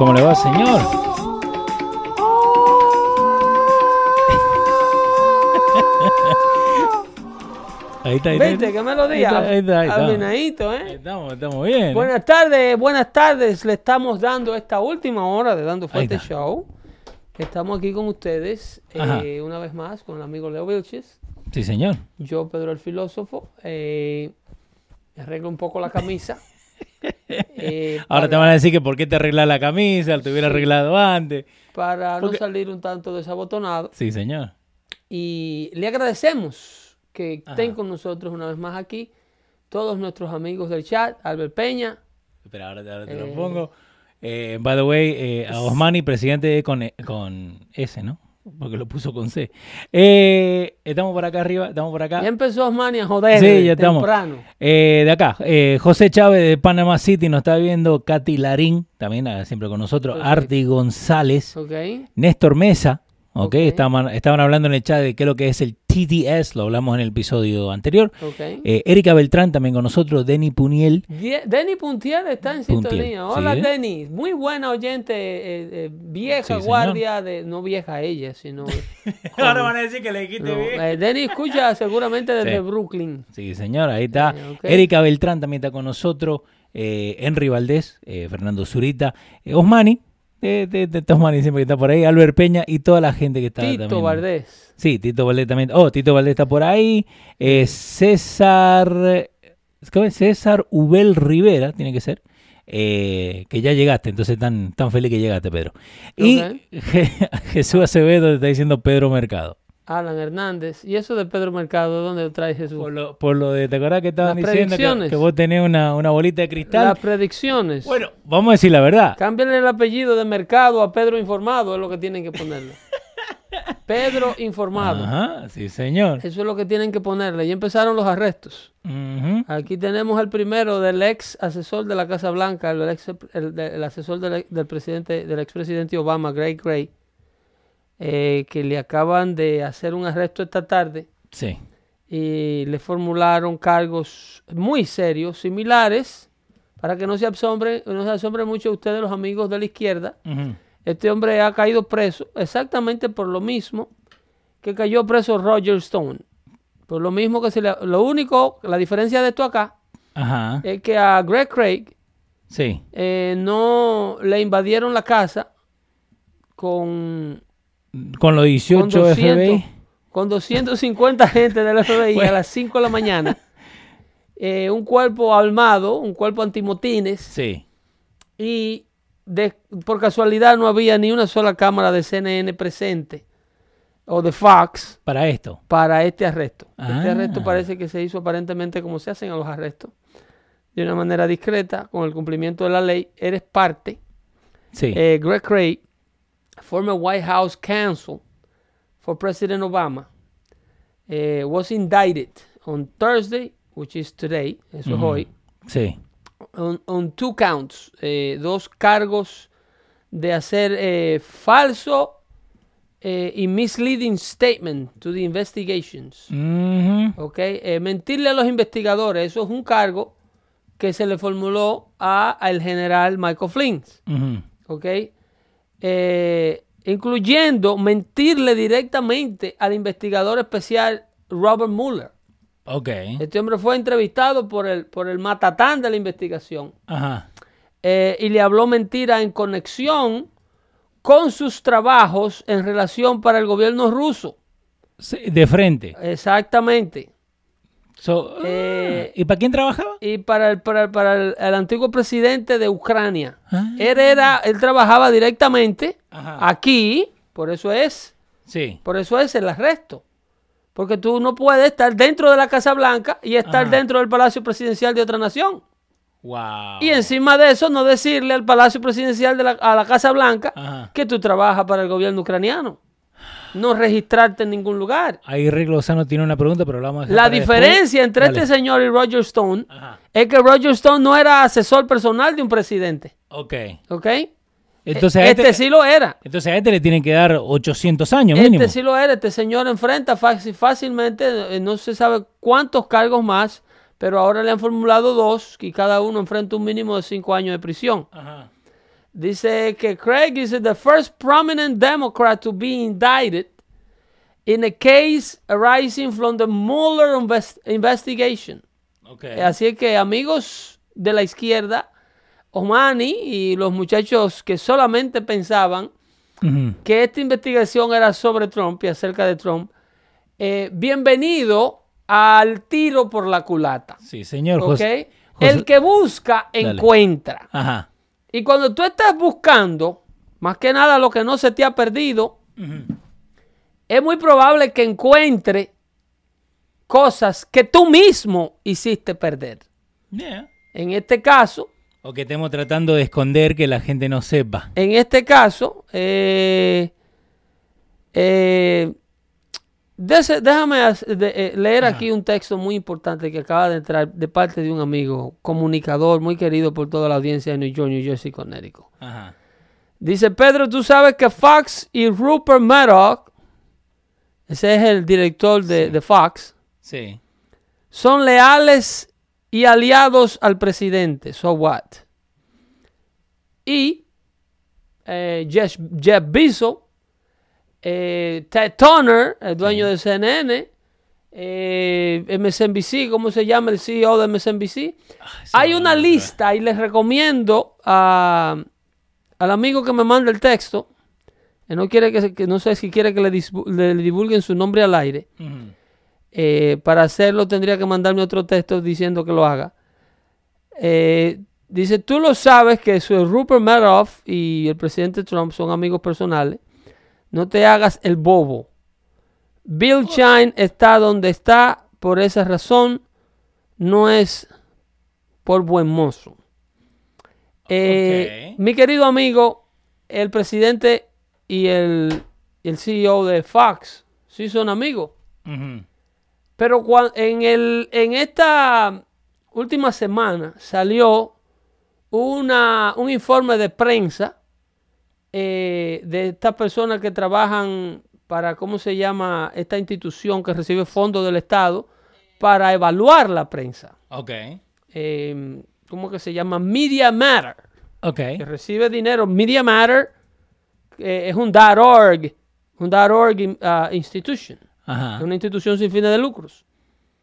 ¿Cómo le va, señor? Ahí está, ahí está. ¿Viste qué melodía? Ahí está, ahí está, ahí está. Afinadito, Ahí ¿eh? Estamos, estamos bien. Buenas tardes, buenas tardes. Le estamos dando esta última hora de Dando Fuerte. Show. Estamos aquí con ustedes eh, una vez más con el amigo Leo Vilches. Sí, señor. Yo, Pedro el Filósofo. Eh, arreglo un poco la camisa. eh, Ahora te van a decir que por qué te arreglas la camisa, te hubiera arreglado antes. Para no salir un tanto desabotonado. Sí, señor. Y le agradecemos que Ajá. estén con nosotros una vez más aquí. Todos nuestros amigos del chat, Albert Peña, Espera, ahora te, ahora te Eh. lo pongo. Eh, by the way, a Osmani, presidente con, con S, ¿no? Porque lo puso con C. Eh, estamos por acá arriba, estamos por acá. Ya empezó Osmani a joder Sí, ya estamos. temprano. Eh, de acá, eh, José Chávez de Panama City nos está viendo, Katy Larín, también ah, siempre con nosotros. Arti González, ¿Ok? Néstor Mesa, ok, Ok. Estaban, estaban hablando en el chat de qué es lo que es el TDS, lo hablamos en el episodio anterior. Ok. Eh, Erika Beltrán también con nosotros, Denny Puniel, Denny Puntier está en Puntier, sintonía. Hola, sí. Denny. Muy buena oyente, eh, eh, vieja Sí, guardia de. No vieja ella, sino. Ahora van a decir que le dijiste No, eh, Denny escucha seguramente desde Sí. Brooklyn. Sí, señor, ahí está. Eh, ok. Erika Beltrán también está con nosotros. Eh, Henry Valdés, eh, Fernando Zurita, Osmani, de, de, de siempre que está por ahí, Albert Peña y toda la gente que está Tito también. Valdés. Sí, Tito Valdés también. Oh, Tito Valdés está por ahí. Eh, César. ¿cómo es? César Ubel Rivera, tiene que ser. eh, que ya llegaste, entonces tan, tan feliz que llegaste, Pedro. Y Jesús Acevedo te está diciendo Pedro Mercado. Alan Hernández. ¿Y eso de Pedro Mercado? ¿Dónde lo trae Jesús? Por lo, por lo de, ¿te acordás que estaban Las diciendo que, vos tenés una, una bolita de cristal? Las predicciones. Bueno, vamos a decir la verdad. Cámbiale el apellido de Mercado a Pedro Informado, es lo que tienen que ponerle. Pedro Informado. Ajá, sí, señor. Eso es lo que tienen que ponerle. Ya empezaron los arrestos. Aquí tenemos el primero del ex asesor de la Casa Blanca, el, ex, el, de- el asesor del, del presidente, del expresidente Obama, Greg Gray, eh, que le acaban de hacer un arresto esta tarde Sí. y le formularon cargos muy serios, similares, para que no se asombren, no se asombren mucho ustedes, los amigos de la izquierda. Este hombre ha caído preso exactamente por lo mismo que cayó preso Roger Stone. Por lo mismo que se le... Lo único, la diferencia de esto acá, Ajá. es que a Greg Craig Sí. eh, no le invadieron la casa con, Con los con, 18 200, FBI. con 250 gente del FBI Bueno. a las 5 de la mañana. Eh, un cuerpo armado, un cuerpo antimotines. Sí. y de- por casualidad no había ni una sola cámara de CNN presente o de Fox Para esto. para este arresto. Ah. Este arresto parece que se hizo aparentemente como se hacen a los arrestos, de una manera discreta, con el cumplimiento de la ley. Eres parte. Sí. Eh, Greg Craig, former White House counsel for President Obama, eh, was indicted on Thursday, which is today, eso es hoy, Sí. on, on two counts, eh, dos cargos de hacer eh, falso y misleading statement to the investigations. Ujú. ¿ok? Eh, mentirle a los investigadores, eso es un cargo que se le formuló a, al general Michael Flynn, Ujú. ¿ok? Eh, incluyendo mentirle directamente al investigador especial Robert Mueller. Ok. Este hombre fue entrevistado por el, por el matatán de la investigación Ajá. eh, y le habló mentira en conexión con sus trabajos en relación para el gobierno ruso. Sí, de frente. Exactamente. So, ah, Eh, ¿Y para quién trabajaba? y para el, para, el- para el, el antiguo presidente de Ucrania. Ah. Él, era, él trabajaba directamente Ajá. aquí, por eso es, Sí. por eso es el arresto. Porque tú no puedes estar dentro de la Casa Blanca y estar Ajá. dentro del Palacio Presidencial de otra nación. Wow. Y encima de eso, no decirle al Palacio Presidencial de la, a la Casa Blanca Ajá. que tú trabajas para el gobierno ucraniano. No registrarte en ningún lugar. Ahí Rick Lozano tiene una pregunta, pero la vamos a La después. diferencia entre Dale. este señor y Roger Stone Ajá. es que Roger Stone no era asesor personal de un presidente. Ok. ¿Ok? Entonces a este, este, sí lo era. entonces a este le tienen que dar 800 años mínimo. Este sí lo era. Este señor enfrenta fácil- fácilmente, eh, no se sabe cuántos cargos más, pero ahora le han formulado dos y cada uno enfrenta un mínimo de cinco años de prisión. Ajá. Dice que Craig is the first prominent Democrat to be indicted in a case arising from the Mueller invest- investigation. Ok. Así que amigos de la izquierda, Omani y los muchachos que solamente pensaban que esta investigación era sobre Trump y acerca de Trump, eh, bienvenido al tiro por la culata. Sí, señor ¿ok? José. José- El que busca, Dale. encuentra. Ajá. Y cuando tú estás buscando, más que nada lo que no se te ha perdido, es muy probable que encuentre cosas que tú mismo hiciste perder. Yeah. En este caso, O que estemos tratando de esconder que la gente no sepa. en este caso, eh, eh, dese- déjame de- eh, leer aquí un texto muy importante que acaba de entrar de parte de un amigo comunicador muy querido por toda la audiencia de New York, New Jersey, Connecticut. Ajá. Dice Pedro, tú sabes que Fox y Rupert Murdoch, ese es el director de, de Fox, Sí. son leales y aliados al presidente. So what? Y eh, Jeff, Jeff Bezos, eh, Ted Turner, el dueño de CNN, eh, MSNBC, ¿cómo se llama el CEO de MSNBC? Hay una lista y les recomiendo a, al amigo que me manda el texto, que no quiere que, no sé si quiere que le, divulguen su nombre al aire. Eh, para hacerlo tendría que mandarme otro texto diciendo que lo haga. Eh, dice, tú lo sabes que su Rupert Murdoch y el presidente Trump son amigos personales. No te hagas el bobo. Bill Shine está donde está por esa razón. No es por buen mozo. Eh. Mi querido amigo, el presidente y el, el CEO de Fox sí son amigos. Pero en, el, en esta última semana salió una, un informe de prensa eh, de estas personas que trabajan para, ¿cómo se llama? Esta institución que recibe fondos del Estado para evaluar la prensa. Ok. Eh, ¿Cómo que se llama? Media Matter. Ok. Que recibe dinero. Media Matter eh, es un .org, un .org uh, institution. Ajá. Es una institución sin fines de lucros.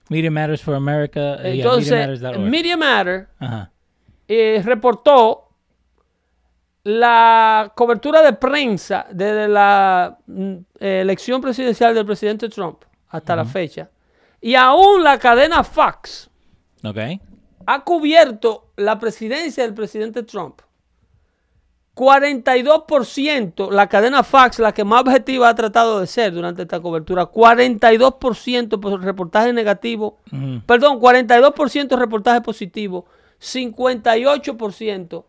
Media Matters for America. eh, yeah, Entonces, MediaMatters.org. Media Matter Ajá. eh, reportó la cobertura de prensa desde la mm, elección presidencial del presidente Trump hasta la fecha. Y aún la cadena Fox Ok. ha cubierto la presidencia del presidente Trump. 42%, la cadena Fox, la que más objetiva ha tratado de ser durante esta cobertura, 42% por reportaje negativo, Ujú. perdón, 42% reportaje positivo, 58%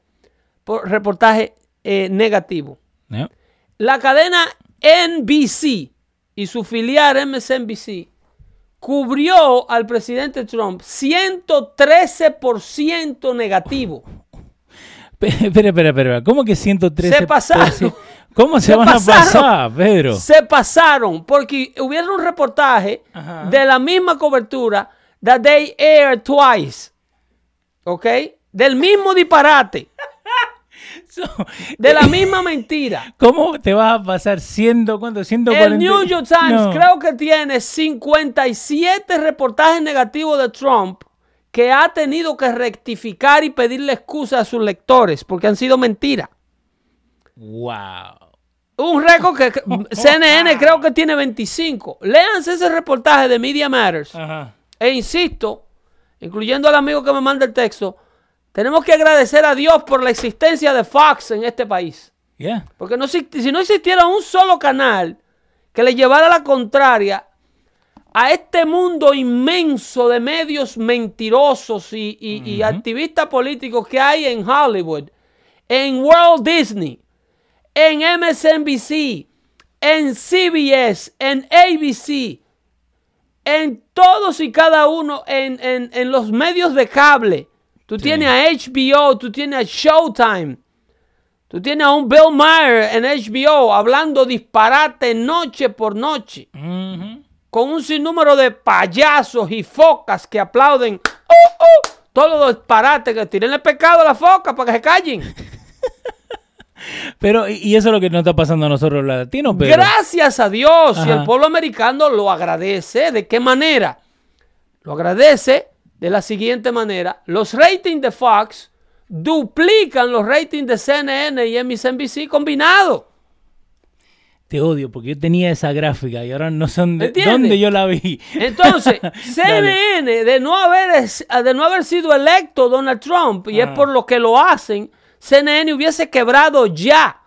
por reportaje eh, negativo. Yeah. La cadena NBC y su filial MSNBC cubrió al presidente Trump 113% negativo. Pe- Espera, espera, espera. ¿Cómo que 113? Se pasaron. ¿Cómo se, Se van pasaron. a pasar, Pedro? Se pasaron porque hubieron un reportaje Ajá. de la misma cobertura that they aired twice. ¿Ok? Del mismo disparate, So, de la misma mentira. ¿Cómo te vas a pasar 100, cuánto? 140. El New York Times No. creo que tiene 57 reportajes negativos de Trump que ha tenido que rectificar y pedirle excusa a sus lectores porque han sido mentiras. Wow. Un récord que CNN creo que tiene 25. Léanse ese reportaje de Media Matters. Ajá. E insisto, incluyendo al amigo que me manda el texto, tenemos que agradecer a Dios por la existencia de Fox en este país. Yeah. Porque no, si si no existiera un solo canal que le llevara la contraria a este mundo inmenso de medios mentirosos y, y- y activistas políticos que hay en Hollywood, en Walt Disney, en MSNBC, en CBS, en ABC, en todos y cada uno, en, en- en los medios de cable. Tú tienes a HBO, tú tienes a Showtime. Tú tienes a un Bill Maher en HBO hablando disparate noche por noche, con un sinnúmero de payasos y focas que aplauden ¡Uh, uh! todos los disparates que tiren el pecado a la foca para que se callen. Pero, y- eso es lo que nos está pasando a nosotros los latinos, pero. Gracias a Dios y el pueblo americano lo agradece. ¿De qué manera? Lo agradece de la siguiente manera. Los ratings de Fox duplican los ratings de CNN y MSNBC combinados. Te odio porque yo tenía esa gráfica y ahora no sé dónde, yo la vi. Entonces. CNN, de no, haber, es- de no haber sido electo Donald Trump, y es Ajá. por lo que lo hacen, CNN hubiese quebrado ya,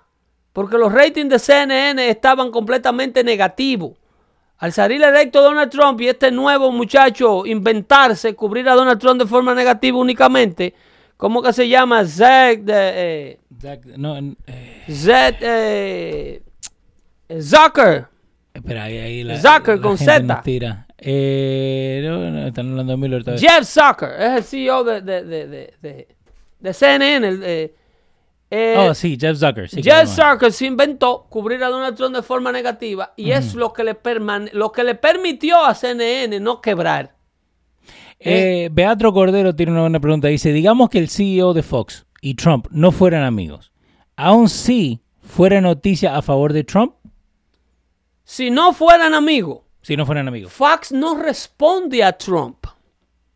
porque los ratings de CNN estaban completamente negativos. Al salir electo Donald Trump y este nuevo muchacho inventarse, cubrir a Donald Trump de forma negativa únicamente, ¿cómo que se llama? Zack, de, eh, Zac- no, eh, eh, Zucker. espera, ahí, ahí la, Zucker la con Z. Eh, no, no, están hablando de Miller vez. Jeff Zucker es el CEO de, de, de, de, de- de CNN. el, eh, eh, Oh, sí, Jeff Zucker. Sí, Jeff Zucker se inventó cubrir a Donald Trump de forma negativa y es lo que, le lo que le permitió a CNN no quebrar. Eh, Beatro Cordero tiene una buena pregunta. Dice, digamos que el CEO de Fox y Trump no fueran amigos. Aún sí fuera noticia a favor de Trump Si no fueran amigos, si no fueran amigos. Fox no responde a Trump.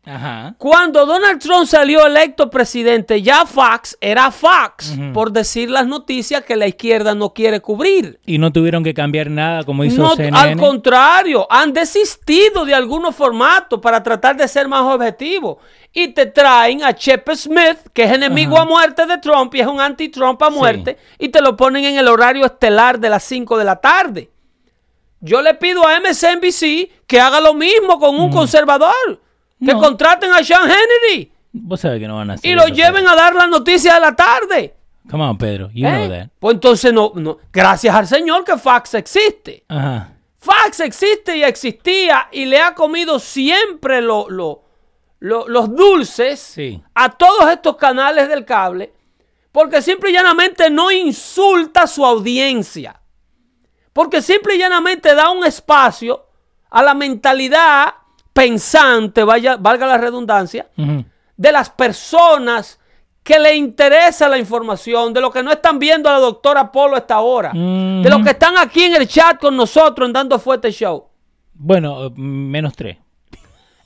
Ajá. Cuando Donald Trump salió electo presidente, ya Fox era Fox por decir las noticias que la izquierda no quiere cubrir. Y no tuvieron que cambiar nada como hizo No, CNN. al contrario, han desistido de algunos formatos para tratar de ser más objetivos. Y te traen a Shep Smith, que es enemigo a muerte de Trump y es un anti-Trump a Sí. muerte, y te lo ponen en el horario estelar de las 5 de la tarde. Yo le pido a MSNBC que haga lo mismo con un conservador. Que contraten a Sean Hannity Vos sabés que no van a hacer y lo lleven a dar la noticia de la tarde. Come on, Pedro. You ¿eh? know that. Pues entonces no, no. Gracias al Señor que Fox existe. Ajá. Fox existe y existía y le ha comido siempre lo- lo- lo- los dulces Sí. a todos estos canales del cable porque simple y llanamente no insulta a su audiencia. Porque simple y llanamente da un espacio a la mentalidad pensante, vaya, valga la redundancia, de las personas que le interesa la información, de los que no están viendo a la doctora Polo a esta hora, de los que están aquí en el chat con nosotros en Dando Fuerte Show. Bueno, eh, menos tres.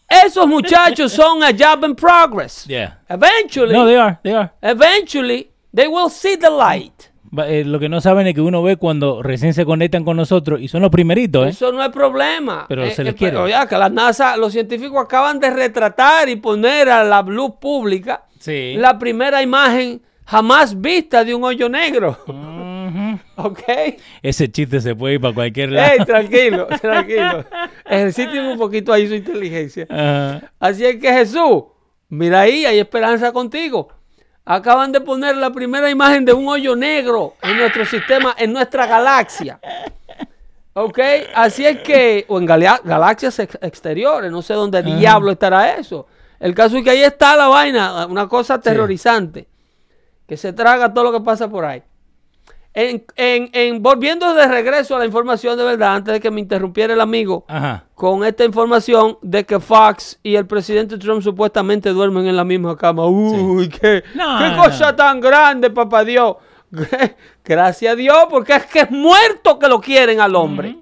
Esos muchachos son a job in progress. Yeah. Eventually, No, they are, they are. eventually, they will see the light. Eh, lo que no saben es que uno ve cuando recién se conectan con nosotros y son los primeritos, ¿eh? Eso no es problema. Pero se les eh, quiere. pero ya que la NASA, los científicos acaban de retratar y poner a la luz pública Sí. la primera imagen jamás vista de un hoyo negro. Ese chiste se puede ir para cualquier lado. Ey, tranquilo, tranquilo. Ejerciten un poquito ahí su inteligencia. Así es que Jesús, mira ahí, hay esperanza contigo. Acaban de poner la primera imagen de un hoyo negro en nuestro sistema, en nuestra galaxia. ¿Ok? Así es que, o en galaxias ex- exteriores, no sé dónde diablo estará eso. El caso es que ahí está la vaina, una cosa aterrorizante, que se traga todo lo que pasa por ahí. En, en- en- volviendo de regreso a la información de verdad, antes de que me interrumpiera el amigo, Ajá. con esta información de que Fox y el presidente Trump supuestamente duermen en la misma cama. Uy, qué, No, qué no. cosa tan grande, papá Dios. Gracias a Dios, porque es que es muerto que lo quieren al hombre.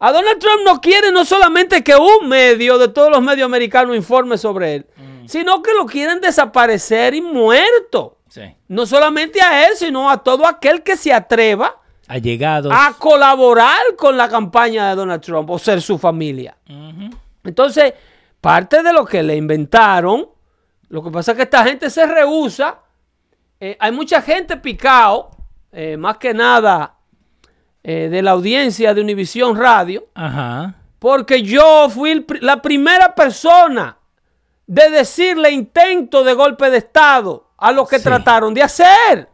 A Donald Trump no quiere no solamente que un medio de todos los medios americanos informe sobre él, sino que lo quieren desaparecer y muerto. Sí. No solamente a él, sino a todo aquel que se atreva Allegados. a colaborar con la campaña de Donald Trump o ser su familia. Entonces, parte de lo que le inventaron. Lo que pasa es que esta gente se rehúsa. Eh, hay mucha gente picado, eh, más que nada eh, de la audiencia de Univisión Radio, Ajá. porque yo fui el la primera persona de decirle intento de golpe de Estado a lo que Sí. trataron de hacer.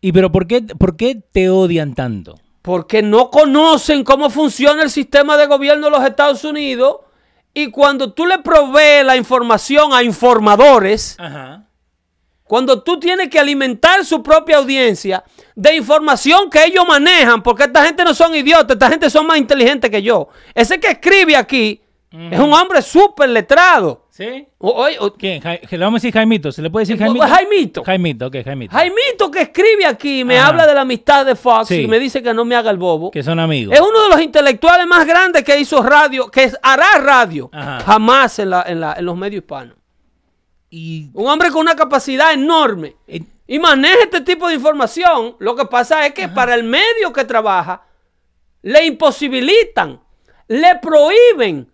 ¿Y pero por qué, por qué te odian tanto? Porque no conocen cómo funciona el sistema de gobierno de los Estados Unidos. Y cuando tú le provees la información a informadores, Ajá. cuando tú tienes que alimentar su propia audiencia de información que ellos manejan, porque esta gente no son idiotas, esta gente son más inteligentes que yo. Ese que escribe aquí es un hombre súper letrado. ¿Sí? ¿Quién? Ja- le vamos a decir Jaimito. ¿Se le puede decir Jaimito? Jaimito. Jaimito, ok, Jaimito. Jaimito que escribe aquí y me Ajá. habla de la amistad de Fox Sí. y me dice que no me haga el bobo. Que son amigos. Es uno de los intelectuales más grandes que hizo radio, que hará radio Ajá. jamás en, la- en la- en los medios hispanos. Y, Un hombre con una capacidad enorme eh, y maneja este tipo de información. Lo que pasa es que para el medio que trabaja, le imposibilitan, le prohíben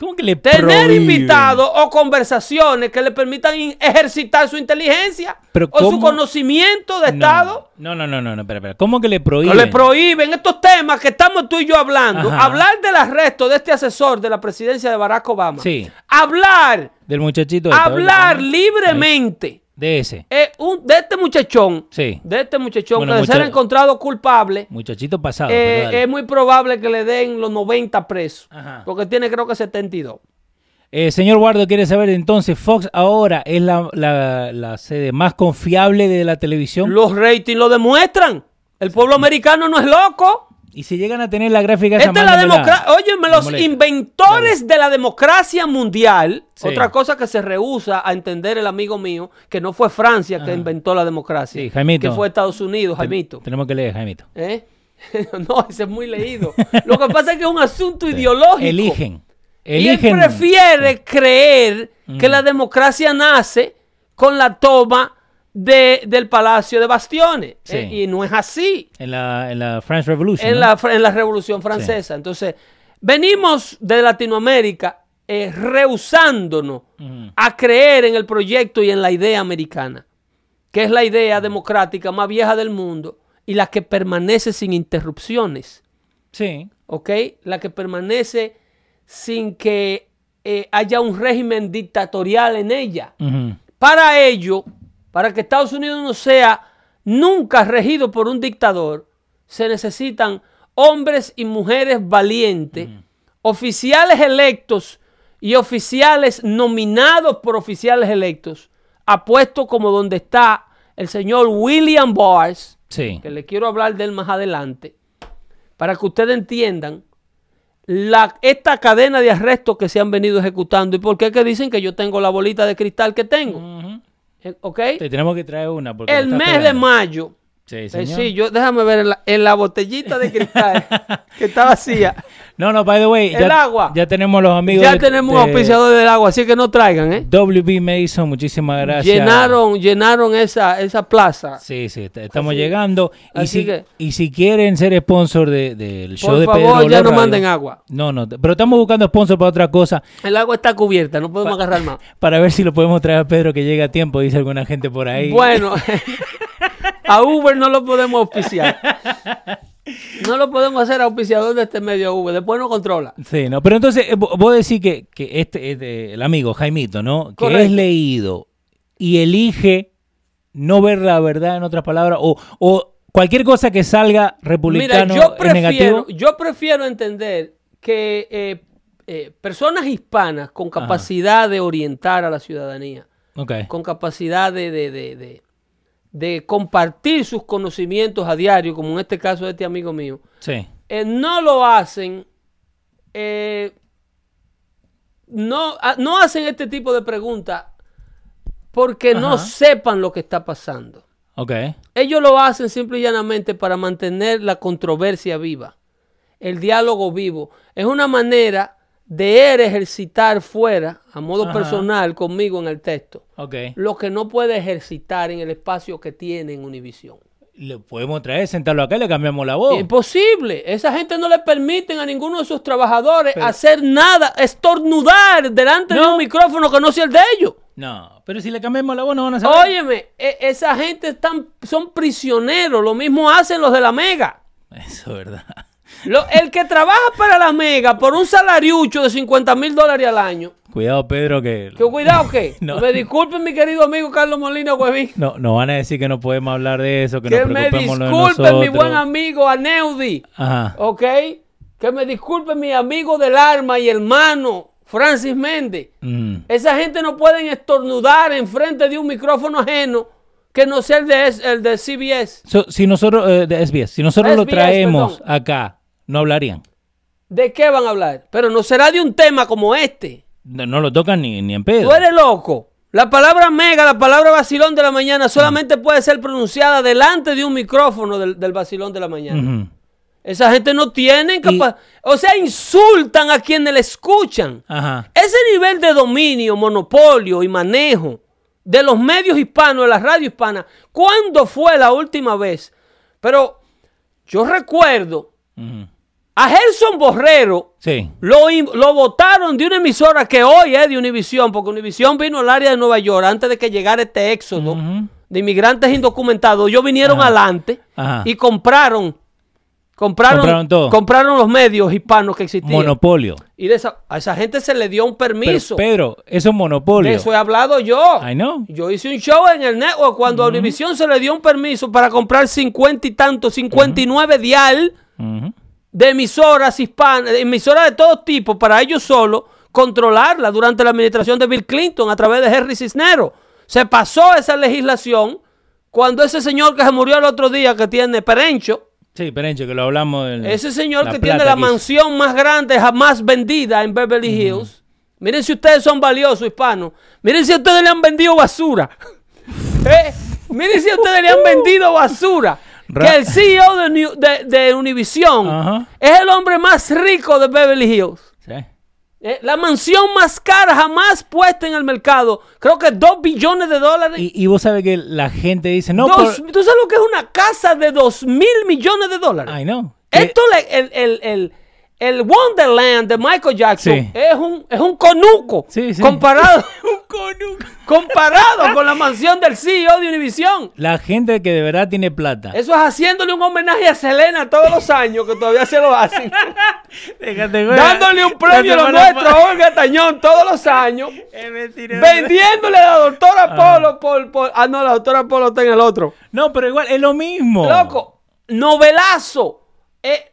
¿Cómo que le tener invitados o conversaciones que le permitan ejercitar su inteligencia Pero o su conocimiento de No, Estado. No, no, no, no, no, espera, espera. ¿Cómo que le No prohíben? le prohíben estos temas que estamos tú y yo hablando. Ajá. Hablar del arresto de este asesor de la presidencia de Barack Obama. Sí. Hablar, Del muchachito. este, hablar libremente De ese. eh, un- de este muchachón. Sí. De este muchachón Bueno, que de ser encontrado culpable. Muchachito pasado. eh, es muy probable que le den los 90 presos. Ajá. Porque tiene creo que 72. Eh, señor Guardo, quiere saber entonces, Fox ahora es la, la- la sede más confiable de la televisión. Los ratings lo demuestran. El pueblo americano no es loco. Y si llegan a tener la gráfica esa, Esta es la democracia. Óyeme, Me los inventores de la democracia mundial. Sí. Otra cosa que se rehúsa a entender el amigo mío, que no fue Francia que inventó la democracia. Sí, Jaimito. Que fue Estados Unidos, Jaimito. Tenemos que leer, Jaimito. ¿Eh? no, ese es muy leído. Lo que pasa es que es un asunto ideológico. Eligen. Y él Eligen. prefiere creer que la democracia nace con la toma de, del Palacio de Bastiones. Sí. Eh, y no es así En la, en la France Revolution. en ¿no? la, en la Revolución Francesa. Entonces, venimos de Latinoamérica eh, rehusándonos a creer en el proyecto y en la idea americana, que es la idea democrática más vieja del mundo y la que permanece sin interrupciones. Sí. ¿ok? La que permanece sin que eh, haya un régimen dictatorial en ella. Para ello, para que Estados Unidos no sea nunca regido por un dictador, se necesitan hombres y mujeres valientes, oficiales electos y oficiales nominados por oficiales electos, apuestos como donde está el señor William Barr, Sí. que le quiero hablar de él más adelante, para que ustedes entiendan la, esta cadena de arrestos que se han venido ejecutando y por qué que dicen que yo tengo la bolita de cristal que tengo. ¿Ok? Te tenemos que traer una. porque El mes de mayo. Sí, eh, señor. sí, yo déjame ver en la, en la botellita de cristal que está vacía. No, no, by the way. El ya, agua. Ya tenemos los amigos. Ya de- tenemos un de auspiciador del agua, así que no traigan, ¿eh? WB Mason, muchísimas gracias. Llenaron, llenaron esa, esa plaza. Sí, sí, estamos Así- llegando. Y así si, que- y si quieren ser sponsor de- del show Por de favor, Pedro ya Olor no Radio- manden agua. No, no, pero estamos buscando sponsor para otra cosa, El agua está cubierta, no podemos agarrar más. para ver si lo podemos traer a Pedro que llegue a tiempo, dice alguna gente por ahí. Bueno, a Uber no lo podemos auspiciar. No lo podemos hacer auspiciador de este medio Uber, después no controla. Sí, no, pero entonces eh, vo- vos decís que, que este, este, el amigo Jaimito, ¿no? Que es leído y elige no ver la verdad, en otras palabras, o, o cualquier cosa que salga Mira, republicano yo es negativo. prefiero, yo prefiero entender que eh, eh, personas hispanas con capacidad de orientar a la ciudadanía, con capacidad de, de, de- de- de compartir sus conocimientos a diario, como en este caso de este amigo mío, Sí. eh, no lo hacen, eh, no, ah, no hacen este tipo de preguntas porque no sepan lo que está pasando. Ok. Ellos lo hacen simple y llanamente para mantener la controversia viva, el diálogo vivo. Es una manera de él ejercitar fuera, a modo Ajá. personal, conmigo en el texto, lo que no puede ejercitar en el espacio que tiene en Univisión. Le podemos traer, sentarlo acá y le cambiamos la voz. Imposible. Esa gente no le permiten a ninguno de sus trabajadores hacer nada, estornudar delante de un micrófono que no sea el de ellos. No, pero si le cambiamos la voz no van a saber. Óyeme, e- esa gente están, son prisioneros. Lo mismo hacen los de la Mega. Eso es verdad. Lo- el que trabaja para la Mega por un salariucho de 50 mil dólares al año. Cuidado, Pedro, que Que cuidado que. No. Me disculpen, mi querido amigo Carlos Molina Huevín. no, nos van a decir que no podemos hablar de eso, que, Que nos me preocupemos de disculpen, mi buen amigo Aneudi. Ajá. ¿Ok? Que me disculpe mi amigo del alma y hermano Francis Méndez. Mm. Esa gente no pueden estornudar enfrente de un micrófono ajeno que no sea el de, el de CBS. So, si nosotros, eh, de SBS, si nosotros lo traemos perdón. acá, ¿no hablarían? ¿De qué van a hablar? Pero no será de un tema como este. No, no lo tocan ni, ni en pedo. Tú eres loco. La palabra mega, la palabra vacilón de la mañana solamente puede ser pronunciada delante de un micrófono del, del vacilón de la mañana. Esa gente no tiene capa- O sea, insultan a quienes le escuchan. Ajá. Ese nivel de dominio, monopolio y manejo de los medios hispanos, de la radio hispana, ¿cuándo fue la última vez? Pero yo recuerdo. A Gerson Borrero, Sí. lo, lo votaron de una emisora que hoy es de Univisión, porque Univisión vino al área de Nueva York antes de que llegara este éxodo de inmigrantes indocumentados. Ellos vinieron Ajá. adelante Ajá. y compraron, compraron, Compraron todo. compraron los medios hispanos que existían. Monopolio. y de esa, a esa gente se le dio un Pero, permiso. Pedro, eso es monopolio. De eso he hablado yo. I know. Yo hice un show en el network cuando a Univision se le dio un permiso para comprar 50 y tanto, 59 dial Ujú. De emisoras hispanas, de emisoras de todo tipo, para ellos solo controlarla durante la administración de Bill Clinton a través de Henry Cisneros. Se pasó esa legislación cuando ese señor que se murió el otro día, que tiene Perencho, Sí, Perencho, que lo hablamos. del- ese señor que tiene la que mansión más grande jamás vendida en Beverly Hills. Miren si ustedes son valiosos, hispanos. Miren si ustedes le han vendido basura. Eh, Miren si ustedes le han vendido basura. Ra- Que el CEO de, New- de, de Univision es el hombre más rico de Beverly Hills. Sí. Eh, la mansión más cara jamás puesta en el mercado. Creo que 2 billones de dólares. Y, y vos sabes que la gente dice, no, Dos- por... ¿Tú sabes lo que es una casa de 2 mil millones de dólares? Ay, no. Que- Esto, le- el, el, el, el Wonderland de Michael Jackson Sí. es, un, es un conuco Sí, sí. comparado, Un conuco. comparado con la mansión del CEO de Univision. La gente que de verdad tiene plata. Eso es haciéndole un homenaje a Selena todos los años, que todavía se lo hacen. Déjate. Dándole un premio lo nuestro a Olga Tañón todos los años. Es mentira. Vendiéndole a la doctora Polo por, por- Ah, no, la doctora Polo está en el otro. No, pero igual es lo mismo. Loco, novelazo. Eh,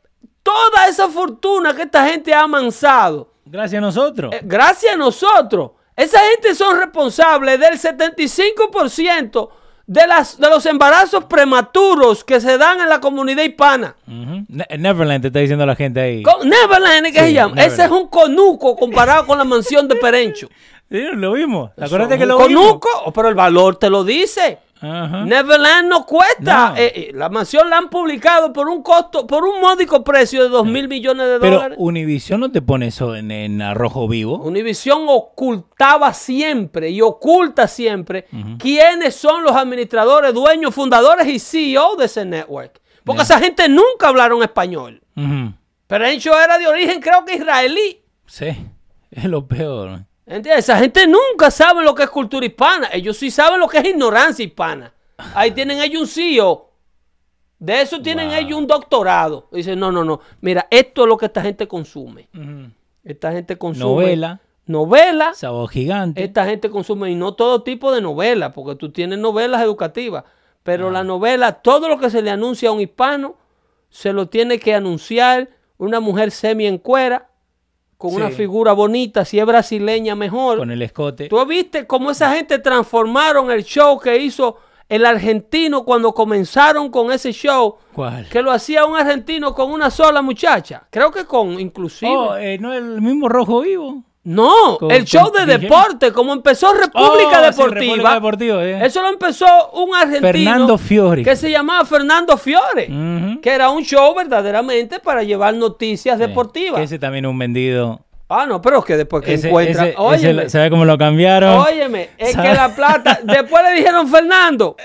toda esa fortuna que esta gente ha amansado. Gracias a nosotros. Eh, gracias a nosotros. Esa gente son responsables del 75% de, las, de los embarazos prematuros que se dan en la comunidad hispana. Ne- Neverland te está diciendo la gente ahí. Con- Neverland es que Sí, se llama. Neverland. Ese es un conuco comparado con la mansión de Perencho. Sí, lo vimos. ¿Te acuerdas Son que lo vimos? conuco, pero el valor te lo dice. Ajá. Neverland no cuesta. No. Eh, eh, la mansión la han publicado por un costo, por un módico precio de 2 mil millones de Pero dólares. Univision no te pone eso en, en arrojo vivo. Univision ocultaba siempre y oculta siempre quiénes son los administradores, dueños, fundadores y CEO de ese network. Porque esa gente nunca hablaron español. Ujú. Pero hecho era de origen, creo que israelí. Sí, es lo peor. ¿Entiendes? Esa gente nunca sabe lo que es cultura hispana. Ellos sí saben lo que es ignorancia hispana. Ahí tienen ellos un CEO. De eso tienen Wow. ellos un doctorado. Dicen, no, no, no. Mira, esto es lo que esta gente consume. Esta gente consume. Novela, Novela. sabor gigante. Esta gente consume, y no todo tipo de novelas, porque tú tienes novelas educativas. Pero la novela, todo lo que se le anuncia a un hispano, se lo tiene que anunciar una mujer semi con una figura bonita, si es brasileña mejor. con el escote. ¿Tú viste cómo esa gente transformaron el show que hizo el argentino cuando comenzaron con ese show? ¿Cuál? Que lo hacía un argentino con una sola muchacha. Creo que con inclusive. Oh, eh, ¿no el mismo rojo vivo? No, el show de deporte, como empezó República Oh, sí, Deportiva. República Deportiva, eh. Eso lo empezó un argentino. Fernando Fiori. Que se llamaba Fernando Fiore. Que era un show verdaderamente para llevar noticias Sí. deportivas. Ese también un vendido. Ah, no, pero es que después que Ese- encuentran. ese- óyeme, ¿Sabe cómo lo cambiaron? óyeme, es ¿Sabe? que la plata. Después le dijeron, Fernando,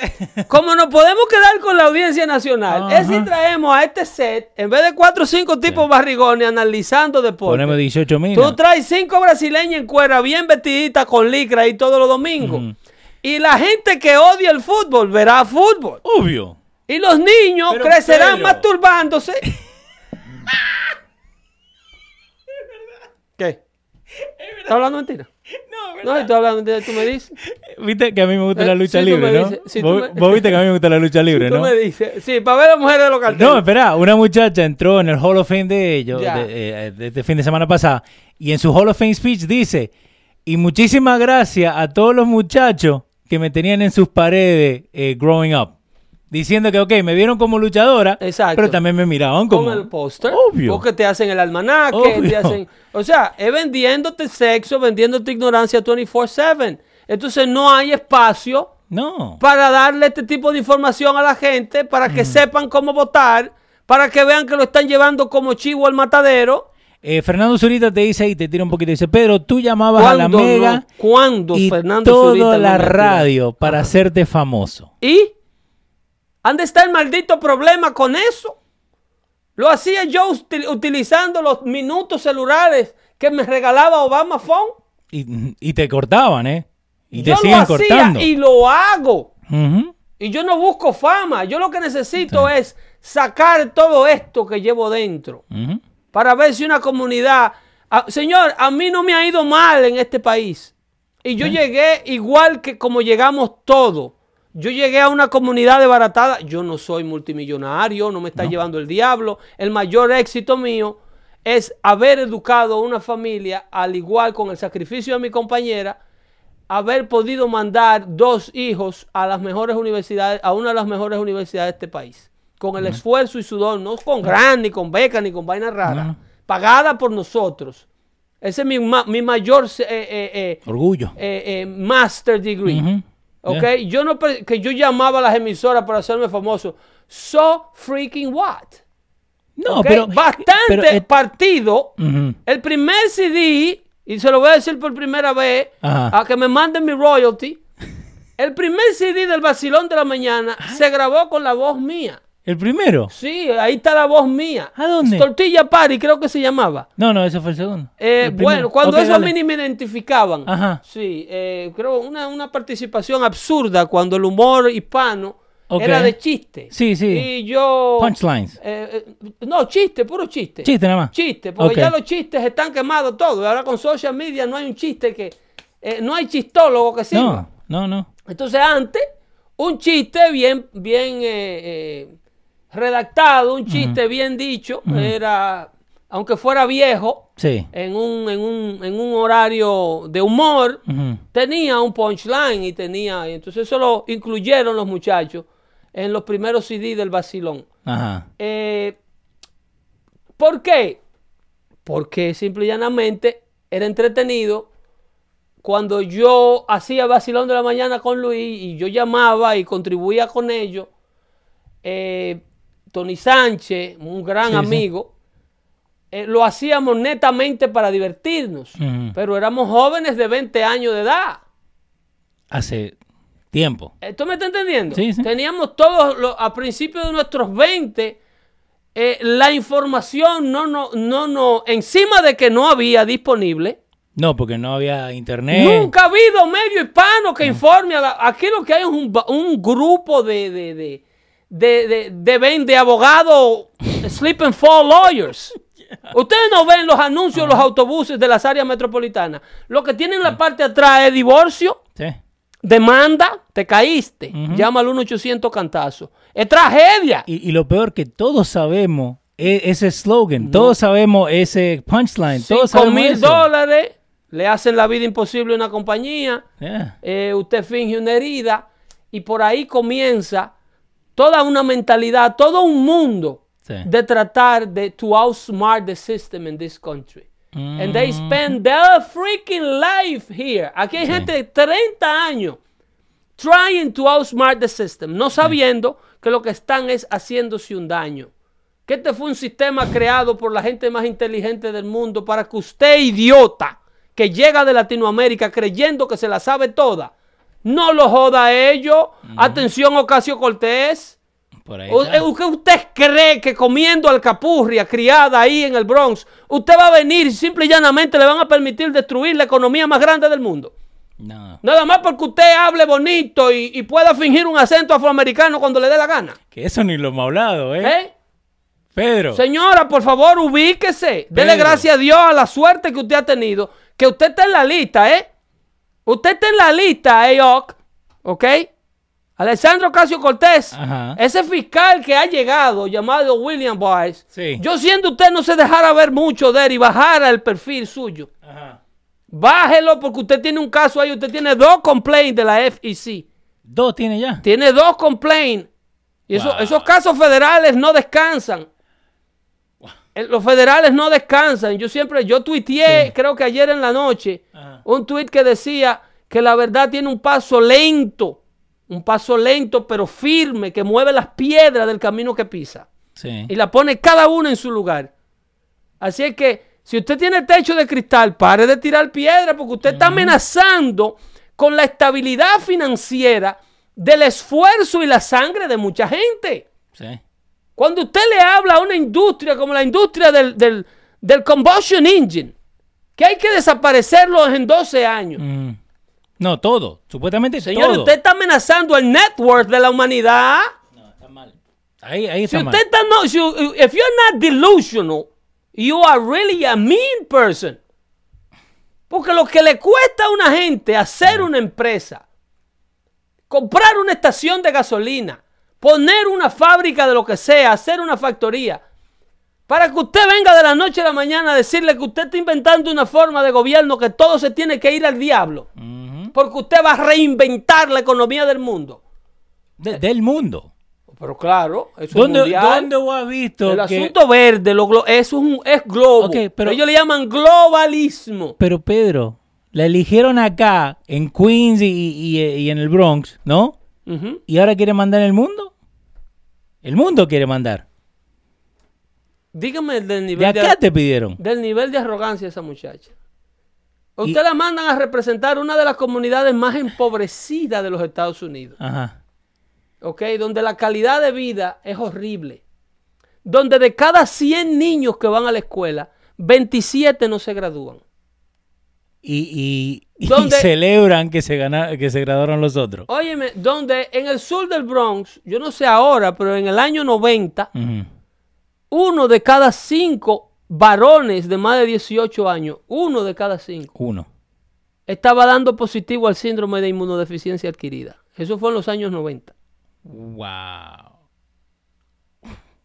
como nos podemos quedar con la audiencia nacional, es si traemos a este set, en vez de cuatro o cinco tipos barrigones analizando deporte. Ponemos 18 mil. Tú traes cinco brasileñas en cuera, bien vestiditas con licra y todos los domingos. Y la gente que odia el fútbol verá fútbol. Obvio. Y los niños Pero, crecerán pero- masturbándose. ¿Qué? ¿Estás hablando mentira? No, No, estoy hablando mentira, tú me dices. Viste que a mí me gusta Eh, la lucha si tú libre, ¿no? dices- tú vos, me- vos viste que a mí me gusta la lucha libre, Tú ¿no? me dices. Sí, para ver a las mujeres de los carteles. No, espera, una muchacha entró en el Hall of Fame de ellos, de, eh, de este fin de semana pasada, y en su Hall of Fame speech dice, y muchísimas gracias a todos los muchachos que me tenían en sus paredes eh, growing up. Diciendo que, ok, me vieron como luchadora, Exacto. pero también me miraban como... con el póster. Obvio. Porque te hacen el almanaque, Obvio. te hacen. O sea, es vendiéndote sexo, vendiéndote ignorancia 24-7. Entonces no hay espacio No. para darle este tipo de información a la gente, para Mm. que sepan cómo votar, para que vean que lo están llevando como chivo al matadero. Eh, Fernando Zurita te dice y te tira un poquito, dice, Pedro, tú llamabas a la ¿Cuándo Mega no? ¿Cuándo y Fernando toda Zurita la radio para hacerte famoso. ¿Y? ¿Dónde está el maldito problema con eso? Lo hacía yo util- utilizando los minutos celulares que me regalaba Obama Phone. Y, y te cortaban, ¿eh? Y te yo siguen lo hacía cortando. y lo hago. Y yo no busco fama. Yo lo que necesito es sacar todo esto que llevo dentro para ver si una comunidad... Ah, señor, a mí no me ha ido mal en este país. Y yo llegué igual que como llegamos todos. Yo llegué a una comunidad desbaratada. Yo no soy multimillonario, no me está llevando el diablo. El mayor éxito mío es haber educado a una familia, al igual con el sacrificio de mi compañera, haber podido mandar dos hijos a las mejores universidades, a una de las mejores universidades de este país. Con el esfuerzo y sudor, no con gran, ni con beca, ni con vaina rara, No. pagada por nosotros. Ese es mi, ma- mi mayor eh, eh, eh, Orgullo. eh, eh, master degree. ¿Ok? Yeah. Yo no que yo llamaba a las emisoras para hacerme famoso. So freaking what? No, pero... Bastante pero, eh, partido. El primer CD, y se lo voy a decir por primera vez, a que me manden mi royalty. El primer CD del Vacilón de la Mañana se grabó con la voz mía. ¿El primero? Sí, ahí está la voz mía. ¿A dónde? Tortilla Party, creo que se llamaba. No, no, ese fue el segundo. Eh, El bueno, cuando Ok, eso dale. a mí ni me identificaban. Ajá. Sí, eh, creo una, una participación absurda cuando el humor hispano era de chiste. Sí, sí. Y yo... Punchlines. Eh, eh, no, chiste, puro chiste. Chiste nada más. Chiste, porque ya los chistes están quemados todos. Ahora con social media no hay un chiste que... eh, no hay chistólogo que sirva. No, no, no. Entonces antes, un chiste bien, bien redactado, un chiste bien dicho, era, aunque fuera viejo, Sí. en un, en un, en un horario de humor, tenía un punchline y tenía, entonces eso lo incluyeron los muchachos en los primeros CD del vacilón. Ajá. Eh, ¿Por qué? Porque simple y llanamente era entretenido cuando yo hacía vacilón de la mañana con Luis y yo llamaba y contribuía con ellos. eh, Tony Sánchez, un gran Sí, sí. amigo, eh, lo hacíamos netamente para divertirnos, pero éramos jóvenes de 20 años de edad. Hace tiempo. Eh, ¿Tú me estás entendiendo? Sí, sí. Teníamos todos, los- a principios de nuestros 20, eh, la información no, no, no, no, encima de que no había disponible, No, porque no había internet. nunca ha habido medio hispano que informe. A la- aquí lo que hay es un, un grupo de, de, de, de, de, de, ven- de abogados, sleep and fall lawyers. Ustedes no ven los anuncios de los autobuses de las áreas metropolitanas. Lo que tienen en la parte de atrás es divorcio, Sí. Demanda, te caíste. Llama al 1-800 cantazo. Es tragedia. Y, y lo peor que todos sabemos e- ese slogan, todos sabemos ese punchline, todos 5 sabemos mil eso. dólares. Le hacen la vida imposible a una compañía. Yeah. eh, usted finge una herida. Y por ahí comienza toda una mentalidad, todo un mundo Sí. de tratar de to outsmart the system in this country. And they Mm. spend their freaking life here. Aquí hay gente de 30 años trying to outsmart the system, no sabiendo que lo que están es haciéndose un daño. que este fue un sistema creado por la gente más inteligente del mundo para que usted, idiota, que llega de Latinoamérica creyendo que se la sabe toda, no lo joda a ellos. Atención, Ocasio Cortés. Eh, ¿Usted usted cree que comiendo alcapurria criada ahí en el Bronx, usted va a venir y simple y llanamente le van a permitir destruir la economía más grande del mundo? No, Nada más porque usted hable bonito y, y pueda fingir un acento afroamericano cuando le dé la gana. que eso ni lo hemos hablado, ¿eh? ¿Eh? Pedro. Señora, por favor, ubíquese. Dele Pedro. gracias a Dios a la suerte que usted ha tenido. Que usted está en la lista, ¿eh? Usted está en la lista, ¿eh, Oc? ¿Ok? Alessandro Casio Cortés, Ajá. ese fiscal que ha llegado, llamado William Boyce, Sí. yo siendo usted no se dejara ver mucho de él y bajara el perfil suyo. Ajá. Bájelo porque usted tiene un caso ahí, usted tiene dos complaints de la FEC. Dos tiene ya. Tiene dos complaints. Y eso- esos casos federales no descansan. Eh, Los federales no descansan. Yo siempre, yo tuiteé, creo que ayer en la noche, Ajá. un tuit que decía que la verdad tiene un paso lento, un paso lento pero firme, que mueve las piedras del camino que pisa Sí. y la pone cada una en su lugar. Así es que si usted tiene techo de cristal, pare de tirar piedra porque usted está amenazando con la estabilidad financiera del esfuerzo y la sangre de mucha gente. Sí. Cuando usted le habla a una industria como la industria del, del, del combustion engine, que hay que desaparecerlo en 12 años. Mm. No, todo. Supuestamente Señor, todo. usted está amenazando el network de la humanidad. No, está mal. Ahí, ahí Si está mal. usted está no, si, if you're not delusional, you are really a mean person. Porque lo que le cuesta a una gente hacer una empresa, comprar una estación de gasolina, poner una fábrica de lo que sea, hacer una factoría, para que usted venga de la noche a la mañana a decirle que usted está inventando una forma de gobierno que todo se tiene que ir al diablo, porque usted va a reinventar la economía del mundo. De- del mundo. Pero claro, eso es ¿Dónde, mundial. ¿Dónde vos has visto El que... asunto verde, lo glo- eso es, un, es globo. Pero- Ellos le llaman globalismo. Pero Pedro, la eligieron acá, en Queens y, y- y en el Bronx, ¿no? ¿Y ahora quiere mandar en el mundo? El mundo quiere mandar. Dígame del De nivel de, acá te pidieron. del nivel de arrogancia de esa muchacha. Usted la mandan a representar una de las comunidades más empobrecidas de los Estados Unidos. Ajá. ¿ok? Donde la calidad de vida es horrible. Donde de cada 100 niños que van a la escuela, 27 no se gradúan. Y, y- y celebran que se, gana, que se graduaron los otros. Óyeme, donde en el sur del Bronx, yo no sé ahora, pero en el año 90, Ujú. uno de cada cinco varones de más de 18 años, uno de cada cinco, Uno. estaba dando positivo al síndrome de inmunodeficiencia adquirida. Eso fue en los años 90. Wow.